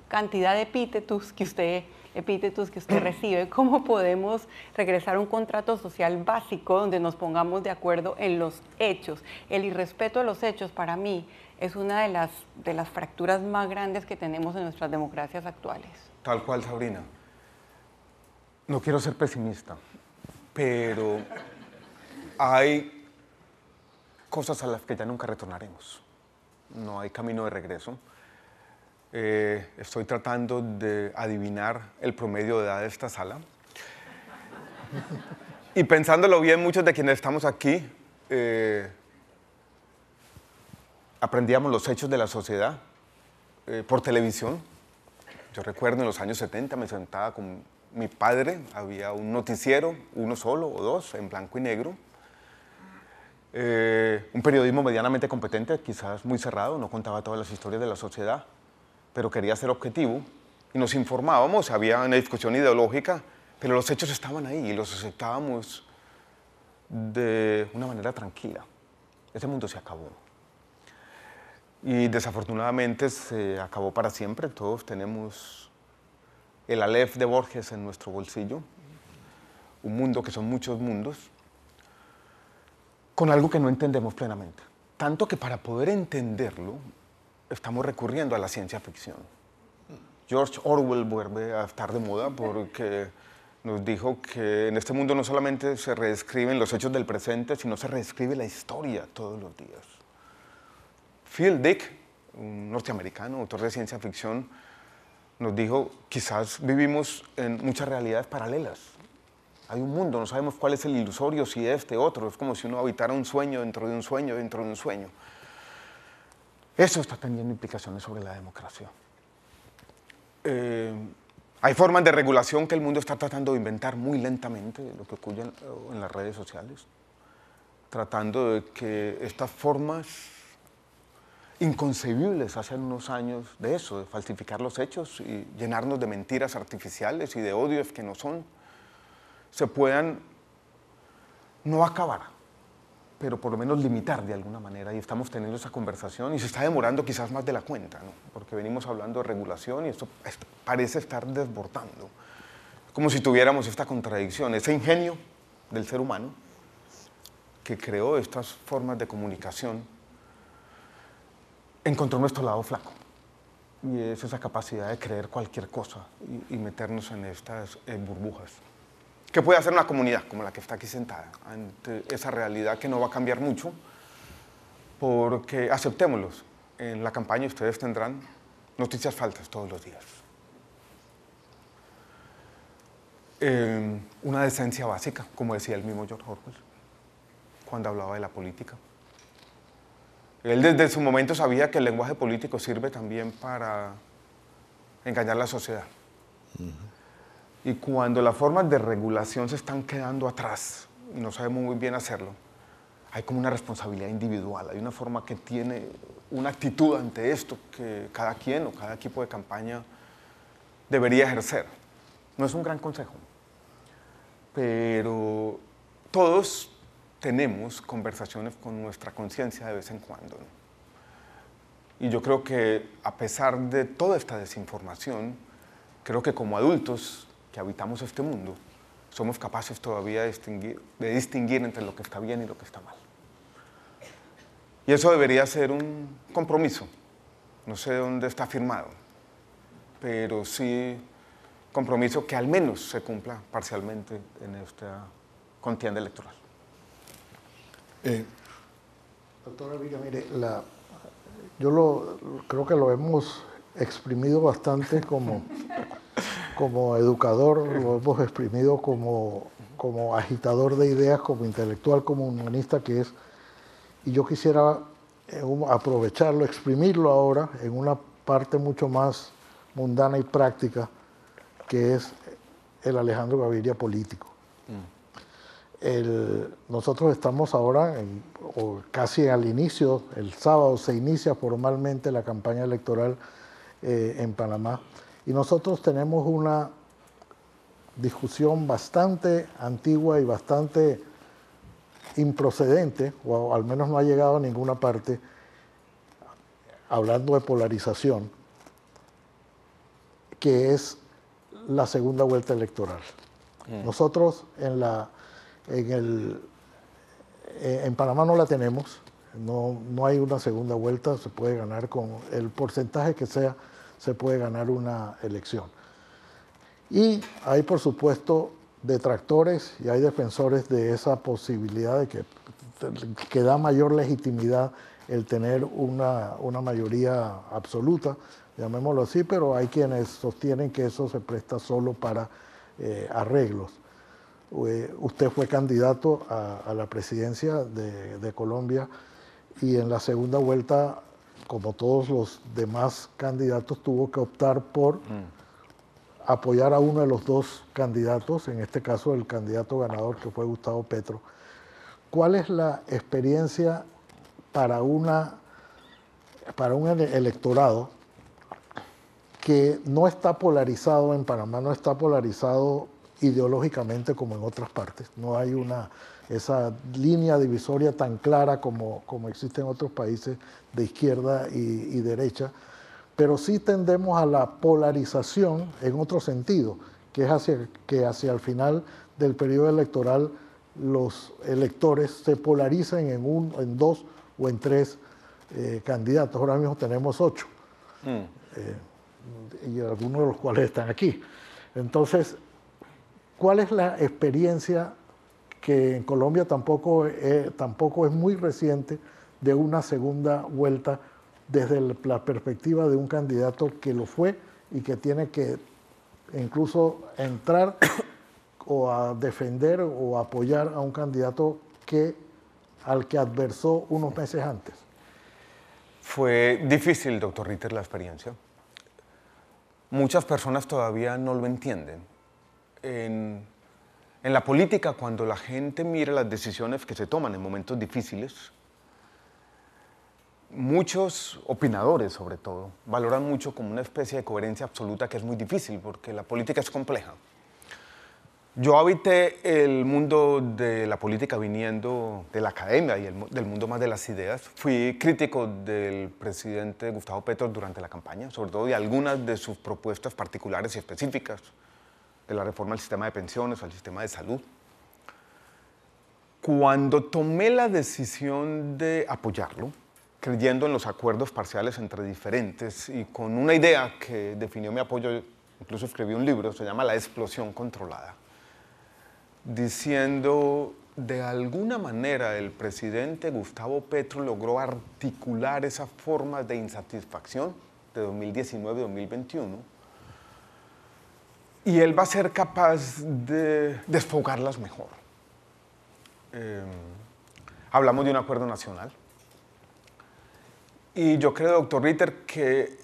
[SPEAKER 5] cantidad de epítetos que usted epítetos que usted recibe, *laughs* cómo podemos regresar a un contrato social básico donde nos pongamos de acuerdo en los hechos. El irrespeto a los hechos para mí es una de las, de las fracturas más grandes que tenemos en nuestras democracias actuales.
[SPEAKER 4] Tal cual, Sabrina. No quiero ser pesimista, pero hay cosas a las que ya nunca retornaremos. No hay camino de regreso. Eh, estoy tratando de adivinar el promedio de edad de esta sala. Y pensándolo bien, muchos de quienes estamos aquí eh, aprendíamos los hechos de la sociedad eh, por televisión. Yo recuerdo en los años 70 me sentaba con mi padre, había un noticiero, uno solo o dos, en blanco y negro. Eh, un periodismo medianamente competente, quizás muy cerrado, no contaba todas las historias de la sociedad, pero quería ser objetivo y nos informábamos, había una discusión ideológica, pero los hechos estaban ahí y los aceptábamos de una manera tranquila. Ese mundo se acabó. Y desafortunadamente se acabó para siempre. Todos tenemos el Aleph de Borges en nuestro bolsillo, un mundo que son muchos mundos, con algo que no entendemos plenamente. Tanto que para poder entenderlo estamos recurriendo a la ciencia ficción. George Orwell vuelve a estar de moda porque nos dijo que en este mundo no solamente se reescriben los hechos del presente, sino se reescribe la historia todos los días. Phil Dick, un norteamericano, autor de ciencia ficción, nos dijo, quizás vivimos en muchas realidades paralelas. Hay un mundo, no sabemos cuál es el ilusorio, si este, otro. Es como si uno habitara un sueño dentro de un sueño, dentro de un sueño. Eso está teniendo implicaciones sobre la democracia. Eh, hay formas de regulación que el mundo está tratando de inventar muy lentamente, lo que ocurre en las redes sociales, tratando de que estas formas inconcebibles hace unos años de eso, de falsificar los hechos y llenarnos de mentiras artificiales y de odios que no son, se puedan no acabar, pero por lo menos limitar de alguna manera. Y estamos teniendo esa conversación y se está demorando quizás más de la cuenta, porque venimos hablando de regulación y esto parece estar desbordando. Como si tuviéramos esta contradicción, ese ingenio del ser humano que creó estas formas de comunicación encontró nuestro lado flaco. Y es esa capacidad de creer cualquier cosa y, meternos en estas burbujas. ¿Qué puede hacer una comunidad como la que está aquí sentada ante esa realidad que no va a cambiar mucho? Porque aceptémoslos. En la campaña ustedes tendrán noticias falsas todos los días. Eh, una decencia básica, como decía el mismo George Orwell, cuando hablaba de la política. Él desde su momento sabía que el lenguaje político sirve también para engañar a la sociedad. Y cuando las formas de regulación se están quedando atrás y no sabemos muy bien hacerlo, hay como una responsabilidad individual, hay una forma que tiene una actitud ante esto que cada quien o cada equipo de campaña debería ejercer. No es un gran consejo, pero todos tenemos conversaciones con nuestra conciencia de vez en cuando. Y yo creo que a pesar de toda esta desinformación, creo que como adultos que habitamos este mundo, somos capaces todavía de distinguir, entre lo que está bien y lo que está mal. Y eso debería ser un compromiso. No sé dónde está firmado, pero sí compromiso que al menos se cumpla parcialmente en esta contienda electoral.
[SPEAKER 3] Eh, Doctora Villa, mire, yo lo, creo que lo hemos exprimido bastante como, como educador, lo hemos exprimido como, como agitador de ideas, como intelectual, como humanista que es. Y yo quisiera eh, aprovecharlo, exprimirlo ahora en una parte mucho más mundana y práctica, que es el Alejandro Gaviria político. El, nosotros estamos ahora, en, o casi al inicio, el sábado se inicia formalmente la campaña electoral eh, en Panamá y nosotros tenemos una discusión bastante antigua y bastante improcedente, o al menos no ha llegado a ninguna parte, hablando de polarización, que es la segunda vuelta electoral. Mm. Nosotros en la en, el, eh, en Panamá no la tenemos, no, no hay una segunda vuelta, se puede ganar con el porcentaje que sea, se puede ganar una elección. Y hay, por supuesto, detractores y hay defensores de esa posibilidad de que, que da mayor legitimidad el tener una, una, mayoría absoluta, llamémoslo así, pero hay quienes sostienen que eso se presta solo para eh, arreglos. Eh, usted fue candidato a, la presidencia de, Colombia y en la segunda vuelta, como todos los demás candidatos, tuvo que optar por mm. apoyar a uno de los dos candidatos, en este caso el candidato ganador que fue Gustavo Petro. ¿Cuál es la experiencia para, una, para un electorado que no está polarizado en Panamá, no está polarizado ideológicamente como en otras partes. No hay una, esa línea divisoria tan clara como, como existe en otros países de izquierda y, derecha, pero sí tendemos a la polarización en otro sentido, que es hacia, que hacia el final del periodo electoral los electores se polarizan en, un, en dos o en tres eh, candidatos. Ahora mismo tenemos ocho, mm. eh, y algunos de los cuales están aquí. Entonces, ¿Cuál es la experiencia que en Colombia tampoco, eh, tampoco es muy reciente de una segunda vuelta desde la perspectiva de un candidato que lo fue y que tiene que incluso entrar *coughs* o a defender o apoyar a un candidato que al que adversó unos meses antes?
[SPEAKER 4] Fue difícil, doctor Ritter, la experiencia. Muchas personas todavía no lo entienden en, la política, cuando la gente mira las decisiones que se toman en momentos difíciles, muchos opinadores sobre todo valoran mucho como una especie de coherencia absoluta que es muy difícil porque la política es compleja. Yo habité el mundo de la política viniendo de la academia y del mundo más de las ideas. Fui crítico del presidente Gustavo Petro durante la campaña, sobre todo de algunas de sus propuestas particulares y específicas de la reforma al sistema de pensiones o al sistema de salud. Cuando tomé la decisión de apoyarlo, creyendo en los acuerdos parciales entre diferentes y con una idea que definió mi apoyo, incluso escribí un libro, se llama La explosión controlada, diciendo de alguna manera el presidente Gustavo Petro logró articular esa forma de insatisfacción de 2019-2021 y él va a ser capaz de desfogarlas mejor. Em, hablamos de un acuerdo nacional. Y yo creo, doctor Ritter, que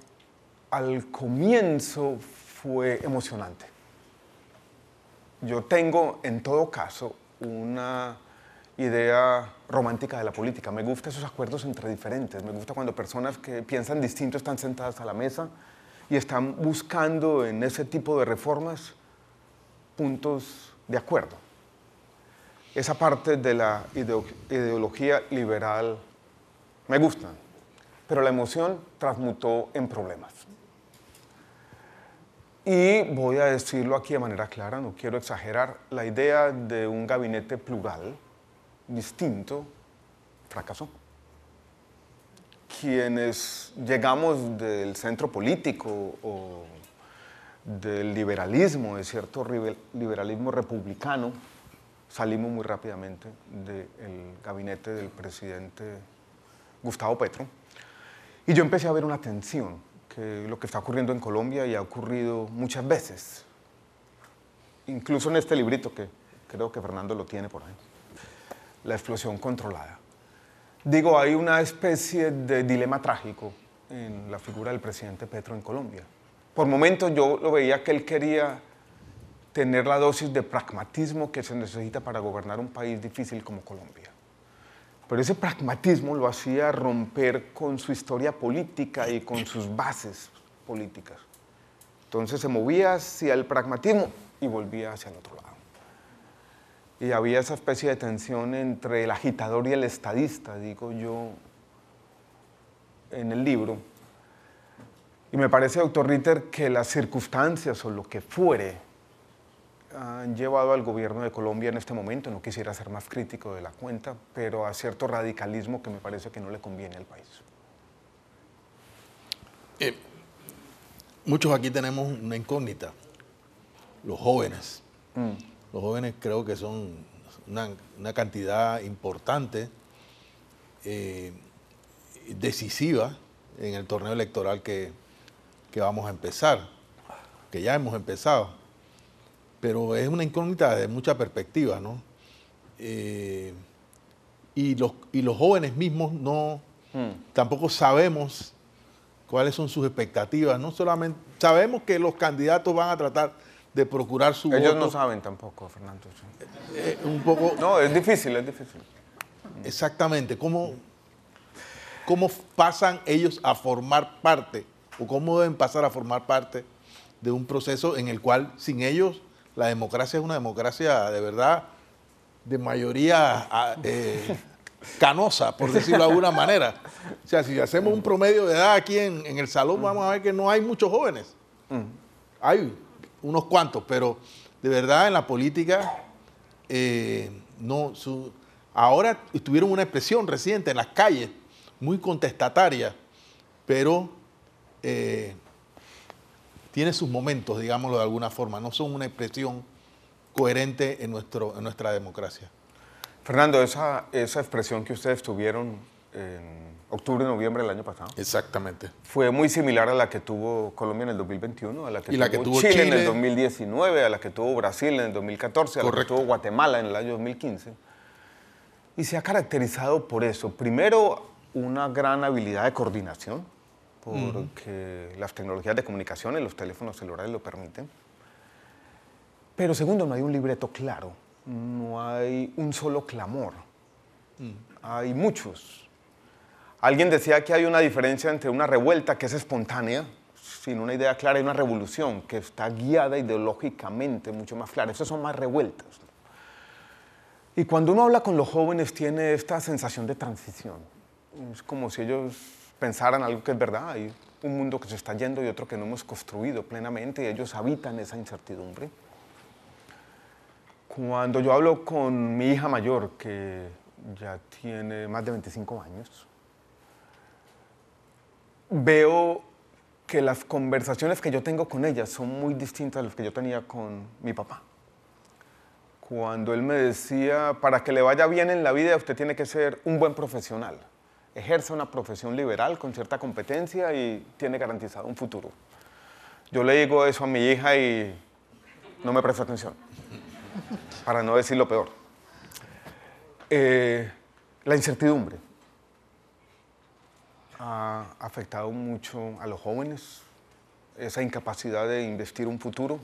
[SPEAKER 4] al comienzo fue emocionante. Yo tengo, en todo caso, una idea romántica de la política. Me gustan esos acuerdos entre diferentes. Me gusta cuando personas que piensan distinto están sentadas a la mesa y están buscando en ese tipo de reformas puntos de acuerdo. Esa parte de la ideología liberal me gusta, pero la emoción transmutó en problemas. Y voy a decirlo aquí de manera clara, no quiero exagerar, la idea de un gabinete plural, distinto, fracasó. Quienes llegamos del centro político o del liberalismo, de cierto liberalismo republicano, salimos muy rápidamente del gabinete del presidente Gustavo Petro. Y yo empecé a ver una tensión, que lo que está ocurriendo en Colombia y ha ocurrido muchas veces, incluso en este librito que creo que Fernando lo tiene por ahí, la explosión controlada. Digo, hay una especie de dilema trágico en la figura del presidente Petro en Colombia. Por momentos yo lo veía que él quería tener la dosis de pragmatismo que se necesita para gobernar un país difícil como Colombia. Pero ese pragmatismo lo hacía romper con su historia política y con sus bases políticas. Entonces se movía hacia el pragmatismo y volvía hacia el otro lado. Y había esa especie de tensión entre el agitador y el estadista, digo yo, en el libro. Y me parece, doctor Ritter, que las circunstancias o lo que fuere han llevado al gobierno de Colombia en este momento, no quisiera ser más crítico de la cuenta, pero a cierto radicalismo que me parece que no le conviene al país.
[SPEAKER 6] Eh, muchos aquí tenemos una incógnita, los jóvenes. Mm. Los jóvenes creo que son una, cantidad importante, eh, decisiva en el torneo electoral que, que vamos a empezar, que ya hemos empezado pero es una incógnita de mucha perspectiva, ¿no? Eh, y, los, y los jóvenes mismos no, hmm. tampoco sabemos cuáles son sus expectativas, no solamente, sabemos que los candidatos van a tratar de procurar su
[SPEAKER 4] Ellos no saben tampoco, Fernando.
[SPEAKER 6] Eh, un poco...
[SPEAKER 4] No, es difícil, es difícil.
[SPEAKER 6] Exactamente, ¿cómo, cómo pasan ellos a formar parte o cómo deben pasar a formar parte de un proceso en el cual sin ellos la democracia es una democracia de verdad de mayoría ah, eh, canosa, por decirlo de alguna manera. O sea, si hacemos un promedio de edad aquí en, el salón, vamos a ver que no hay muchos jóvenes. Hay unos cuantos, pero de verdad en la política, eh, no, ahora tuvieron una expresión reciente en las calles, muy contestataria, pero eh, tiene sus momentos, digámoslo de alguna forma, no son una expresión coherente en, nuestro, en nuestra democracia.
[SPEAKER 4] Fernando, esa, esa expresión que ustedes tuvieron en octubre, noviembre del año pasado.
[SPEAKER 6] Exactamente.
[SPEAKER 4] Fue muy similar a la que tuvo Colombia en el 2021, a la que, tuvo, Chile, en el 2019, a la que tuvo Brasil en el 2014, a la que tuvo Guatemala en el año 2015. Y se ha caracterizado por eso. Primero, una gran habilidad de coordinación porque las tecnologías de comunicación y los teléfonos celulares lo permiten. Pero segundo, no hay un libreto claro, no hay un solo clamor, mm. hay muchos. Alguien decía que hay una diferencia entre una revuelta que es espontánea, sin una idea clara, y una revolución que está guiada ideológicamente mucho más clara. Esas son más revueltas. Y cuando uno habla con los jóvenes tiene esta sensación de transición. Es como si ellos pensaran algo que es verdad. Hay un mundo que se está yendo y otro que no hemos construido plenamente y ellos habitan esa incertidumbre. Cuando yo hablo con mi hija mayor, que ya tiene más de 25 años, veo que las conversaciones que yo tengo con ella son muy distintas a las que yo tenía con mi papá. Cuando él me decía, para que le vaya bien en la vida usted tiene que ser un buen profesional ejerce una profesión liberal con cierta competencia y tiene garantizado un futuro. Yo le digo eso a mi hija y no me presta atención, para no decir lo peor. Eh, la incertidumbre ha afectado mucho a los jóvenes, esa incapacidad de investir un futuro.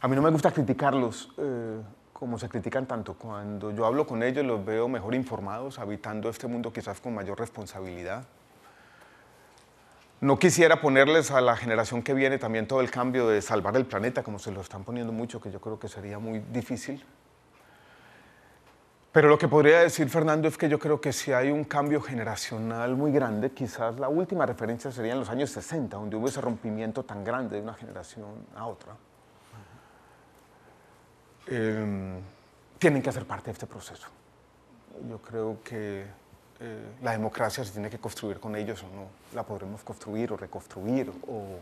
[SPEAKER 4] A mí no me gusta criticarlos. Eh, como se critican tanto. Cuando yo hablo con ellos los veo mejor informados, habitando este mundo quizás con mayor responsabilidad. No quisiera ponerles a la generación que viene también todo el cambio de salvar el planeta, como se lo están poniendo mucho, que yo creo que sería muy difícil. Pero lo que podría decir Fernando es que yo creo que si hay un cambio generacional muy grande, quizás la última referencia sería en los años 60, donde hubo ese rompimiento tan grande de una generación a otra. Eh, tienen que hacer parte de este proceso. Yo creo que eh, la democracia se tiene que construir con ellos o no. La podremos construir o reconstruir o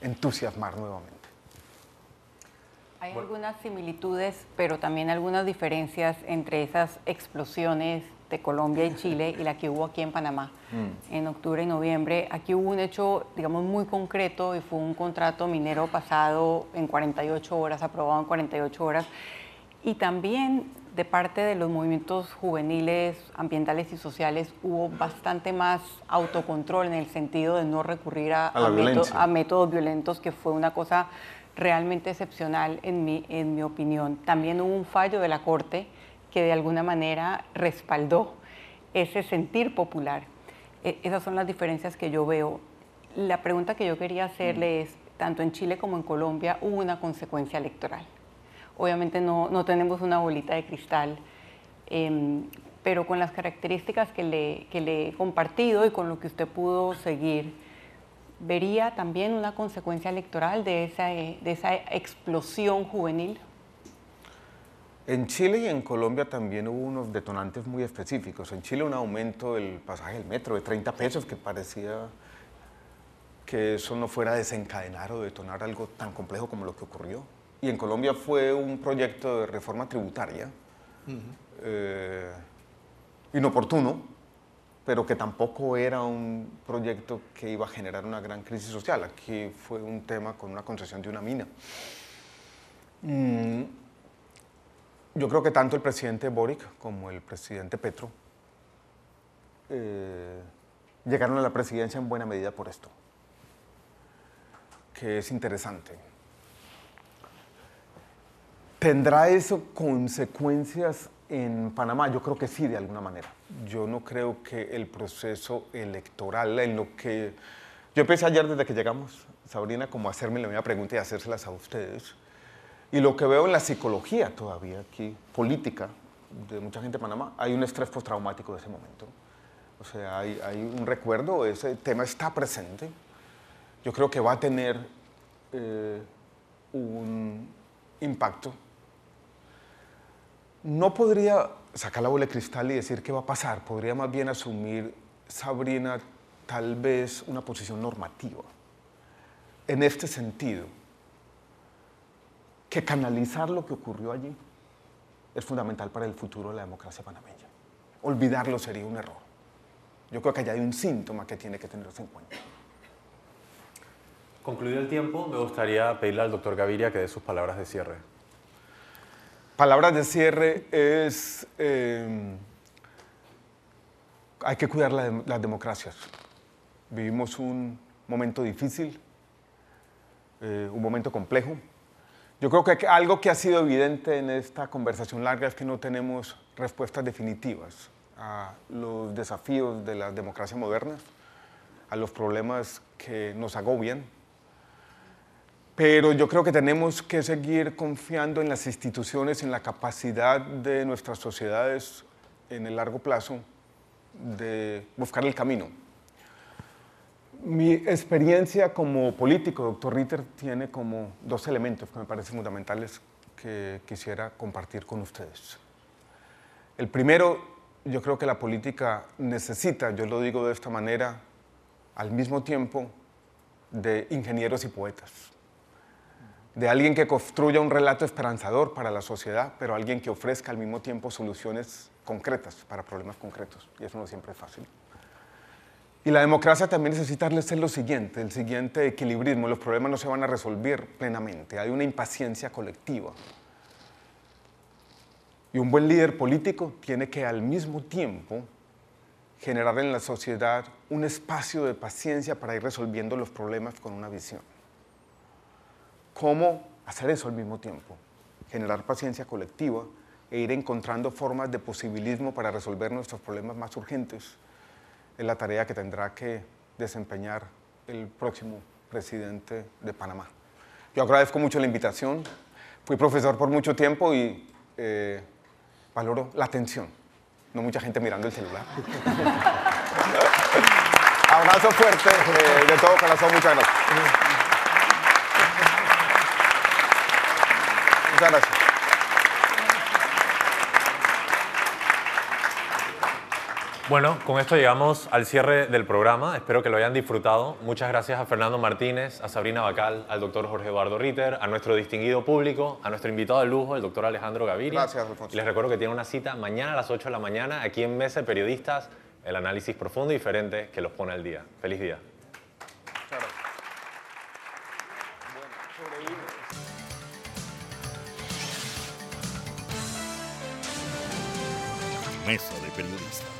[SPEAKER 4] entusiasmar nuevamente.
[SPEAKER 5] Hay algunas similitudes, pero también algunas diferencias entre esas explosiones de Colombia y *laughs* Chile y la que hubo aquí en Panamá mm. en octubre y noviembre. Aquí hubo un hecho, digamos, muy concreto y fue un contrato minero pasado en 48 horas, aprobado en 48 horas. Y también de parte de los movimientos juveniles, ambientales y sociales hubo bastante más autocontrol en el sentido de no recurrir a, a métodos violentos, que fue una cosa realmente excepcional en mi, en mi opinión. También hubo un fallo de la Corte que de alguna manera respaldó ese sentir popular. E, esas son las diferencias que yo veo. La pregunta que yo quería hacerle es, tanto en Chile como en Colombia hubo una consecuencia electoral. Obviamente no, no tenemos una bolita de cristal, em, pero con las características que le, que le he compartido y con lo que usted pudo seguir, vería también una consecuencia electoral de esa, de esa explosión juvenil?
[SPEAKER 4] En Chile y en Colombia también hubo unos detonantes muy específicos. En Chile un aumento del pasaje del metro de 30 pesos que parecía que eso no fuera a desencadenar o detonar algo tan complejo como lo que ocurrió. Y en Colombia fue un proyecto de reforma tributaria eh, inoportuno, pero que tampoco era un proyecto que iba a generar una gran crisis social. Aquí fue un tema con una concesión de una mina. Mm, yo creo que tanto el presidente Boric como el presidente Petro eh, llegaron a la presidencia en buena medida por esto, que es interesante. ¿Tendrá eso consecuencias en Panamá? Yo creo que sí, de alguna manera yo no creo que el proceso electoral, en lo que... Yo empecé ayer desde que llegamos, Sabrina, como hacerme la misma pregunta y hacérselas a ustedes. Y lo que veo en la psicología todavía aquí, política, de mucha gente de Panamá, hay un estrés postraumático de ese momento. O sea, hay, hay un recuerdo, ese tema está presente. Yo creo que va a tener eh, un impacto. No podría sacar la bola de cristal y decir qué va a pasar. Podría más bien asumir Sabrina tal vez una posición normativa. En este sentido, que canalizar lo que ocurrió allí es fundamental para el futuro de la democracia panameña. Olvidarlo sería un error. Yo creo que allá hay un síntoma que tiene que tenerse en cuenta.
[SPEAKER 2] Concluido el tiempo, me gustaría pedirle al doctor Gaviria que dé sus palabras de cierre.
[SPEAKER 4] Palabras de cierre es, eh, hay que cuidar las democracias. Vivimos un momento difícil, eh, un momento complejo. Yo creo que algo que ha sido evidente en esta conversación larga es que no tenemos respuestas definitivas a los desafíos de las democracias modernas, a los problemas que nos agobian pero yo creo que tenemos que seguir confiando en las instituciones, en la capacidad de nuestras sociedades en el largo plazo de buscar el camino. Mi experiencia como político, doctor Ritter, tiene como dos elementos que me parecen fundamentales que quisiera compartir con ustedes. El primero, yo creo que la política necesita, yo lo digo de esta manera, al mismo tiempo de ingenieros y poetas de alguien que construya un relato esperanzador para la sociedad, pero alguien que ofrezca al mismo tiempo soluciones concretas para problemas concretos. Y eso no siempre es fácil. Y la democracia también necesita ser lo siguiente, el siguiente equilibrismo. Los problemas no se van a resolver plenamente. Hay una impaciencia colectiva. Y un buen líder político tiene que al mismo tiempo generar en la sociedad un espacio de paciencia para ir resolviendo los problemas con una visión cómo hacer eso al mismo tiempo, generar paciencia colectiva e ir encontrando formas de posibilismo para resolver nuestros problemas más urgentes. Es la tarea que tendrá que desempeñar el próximo presidente de Panamá. Yo agradezco mucho la invitación. Fui profesor por mucho tiempo y eh, valoro la atención, no mucha gente mirando el celular. *laughs* Abrazo fuerte eh, de todo corazón, muchas gracias. Muchas gracias.
[SPEAKER 2] Bueno, con esto llegamos al cierre del programa. Espero que lo hayan disfrutado. Muchas gracias a Fernando Martínez, a Sabrina Bacal, al doctor Jorge Eduardo Ritter, a nuestro distinguido público, a nuestro invitado de lujo, el doctor Alejandro Gaviria.
[SPEAKER 4] Gracias, Alfonso.
[SPEAKER 2] Y les recuerdo que tiene una cita mañana a las 8 de la mañana aquí en Mesa de Periodistas, el análisis profundo y diferente que los pone al día. Feliz día.
[SPEAKER 1] Mesa de Periodistas.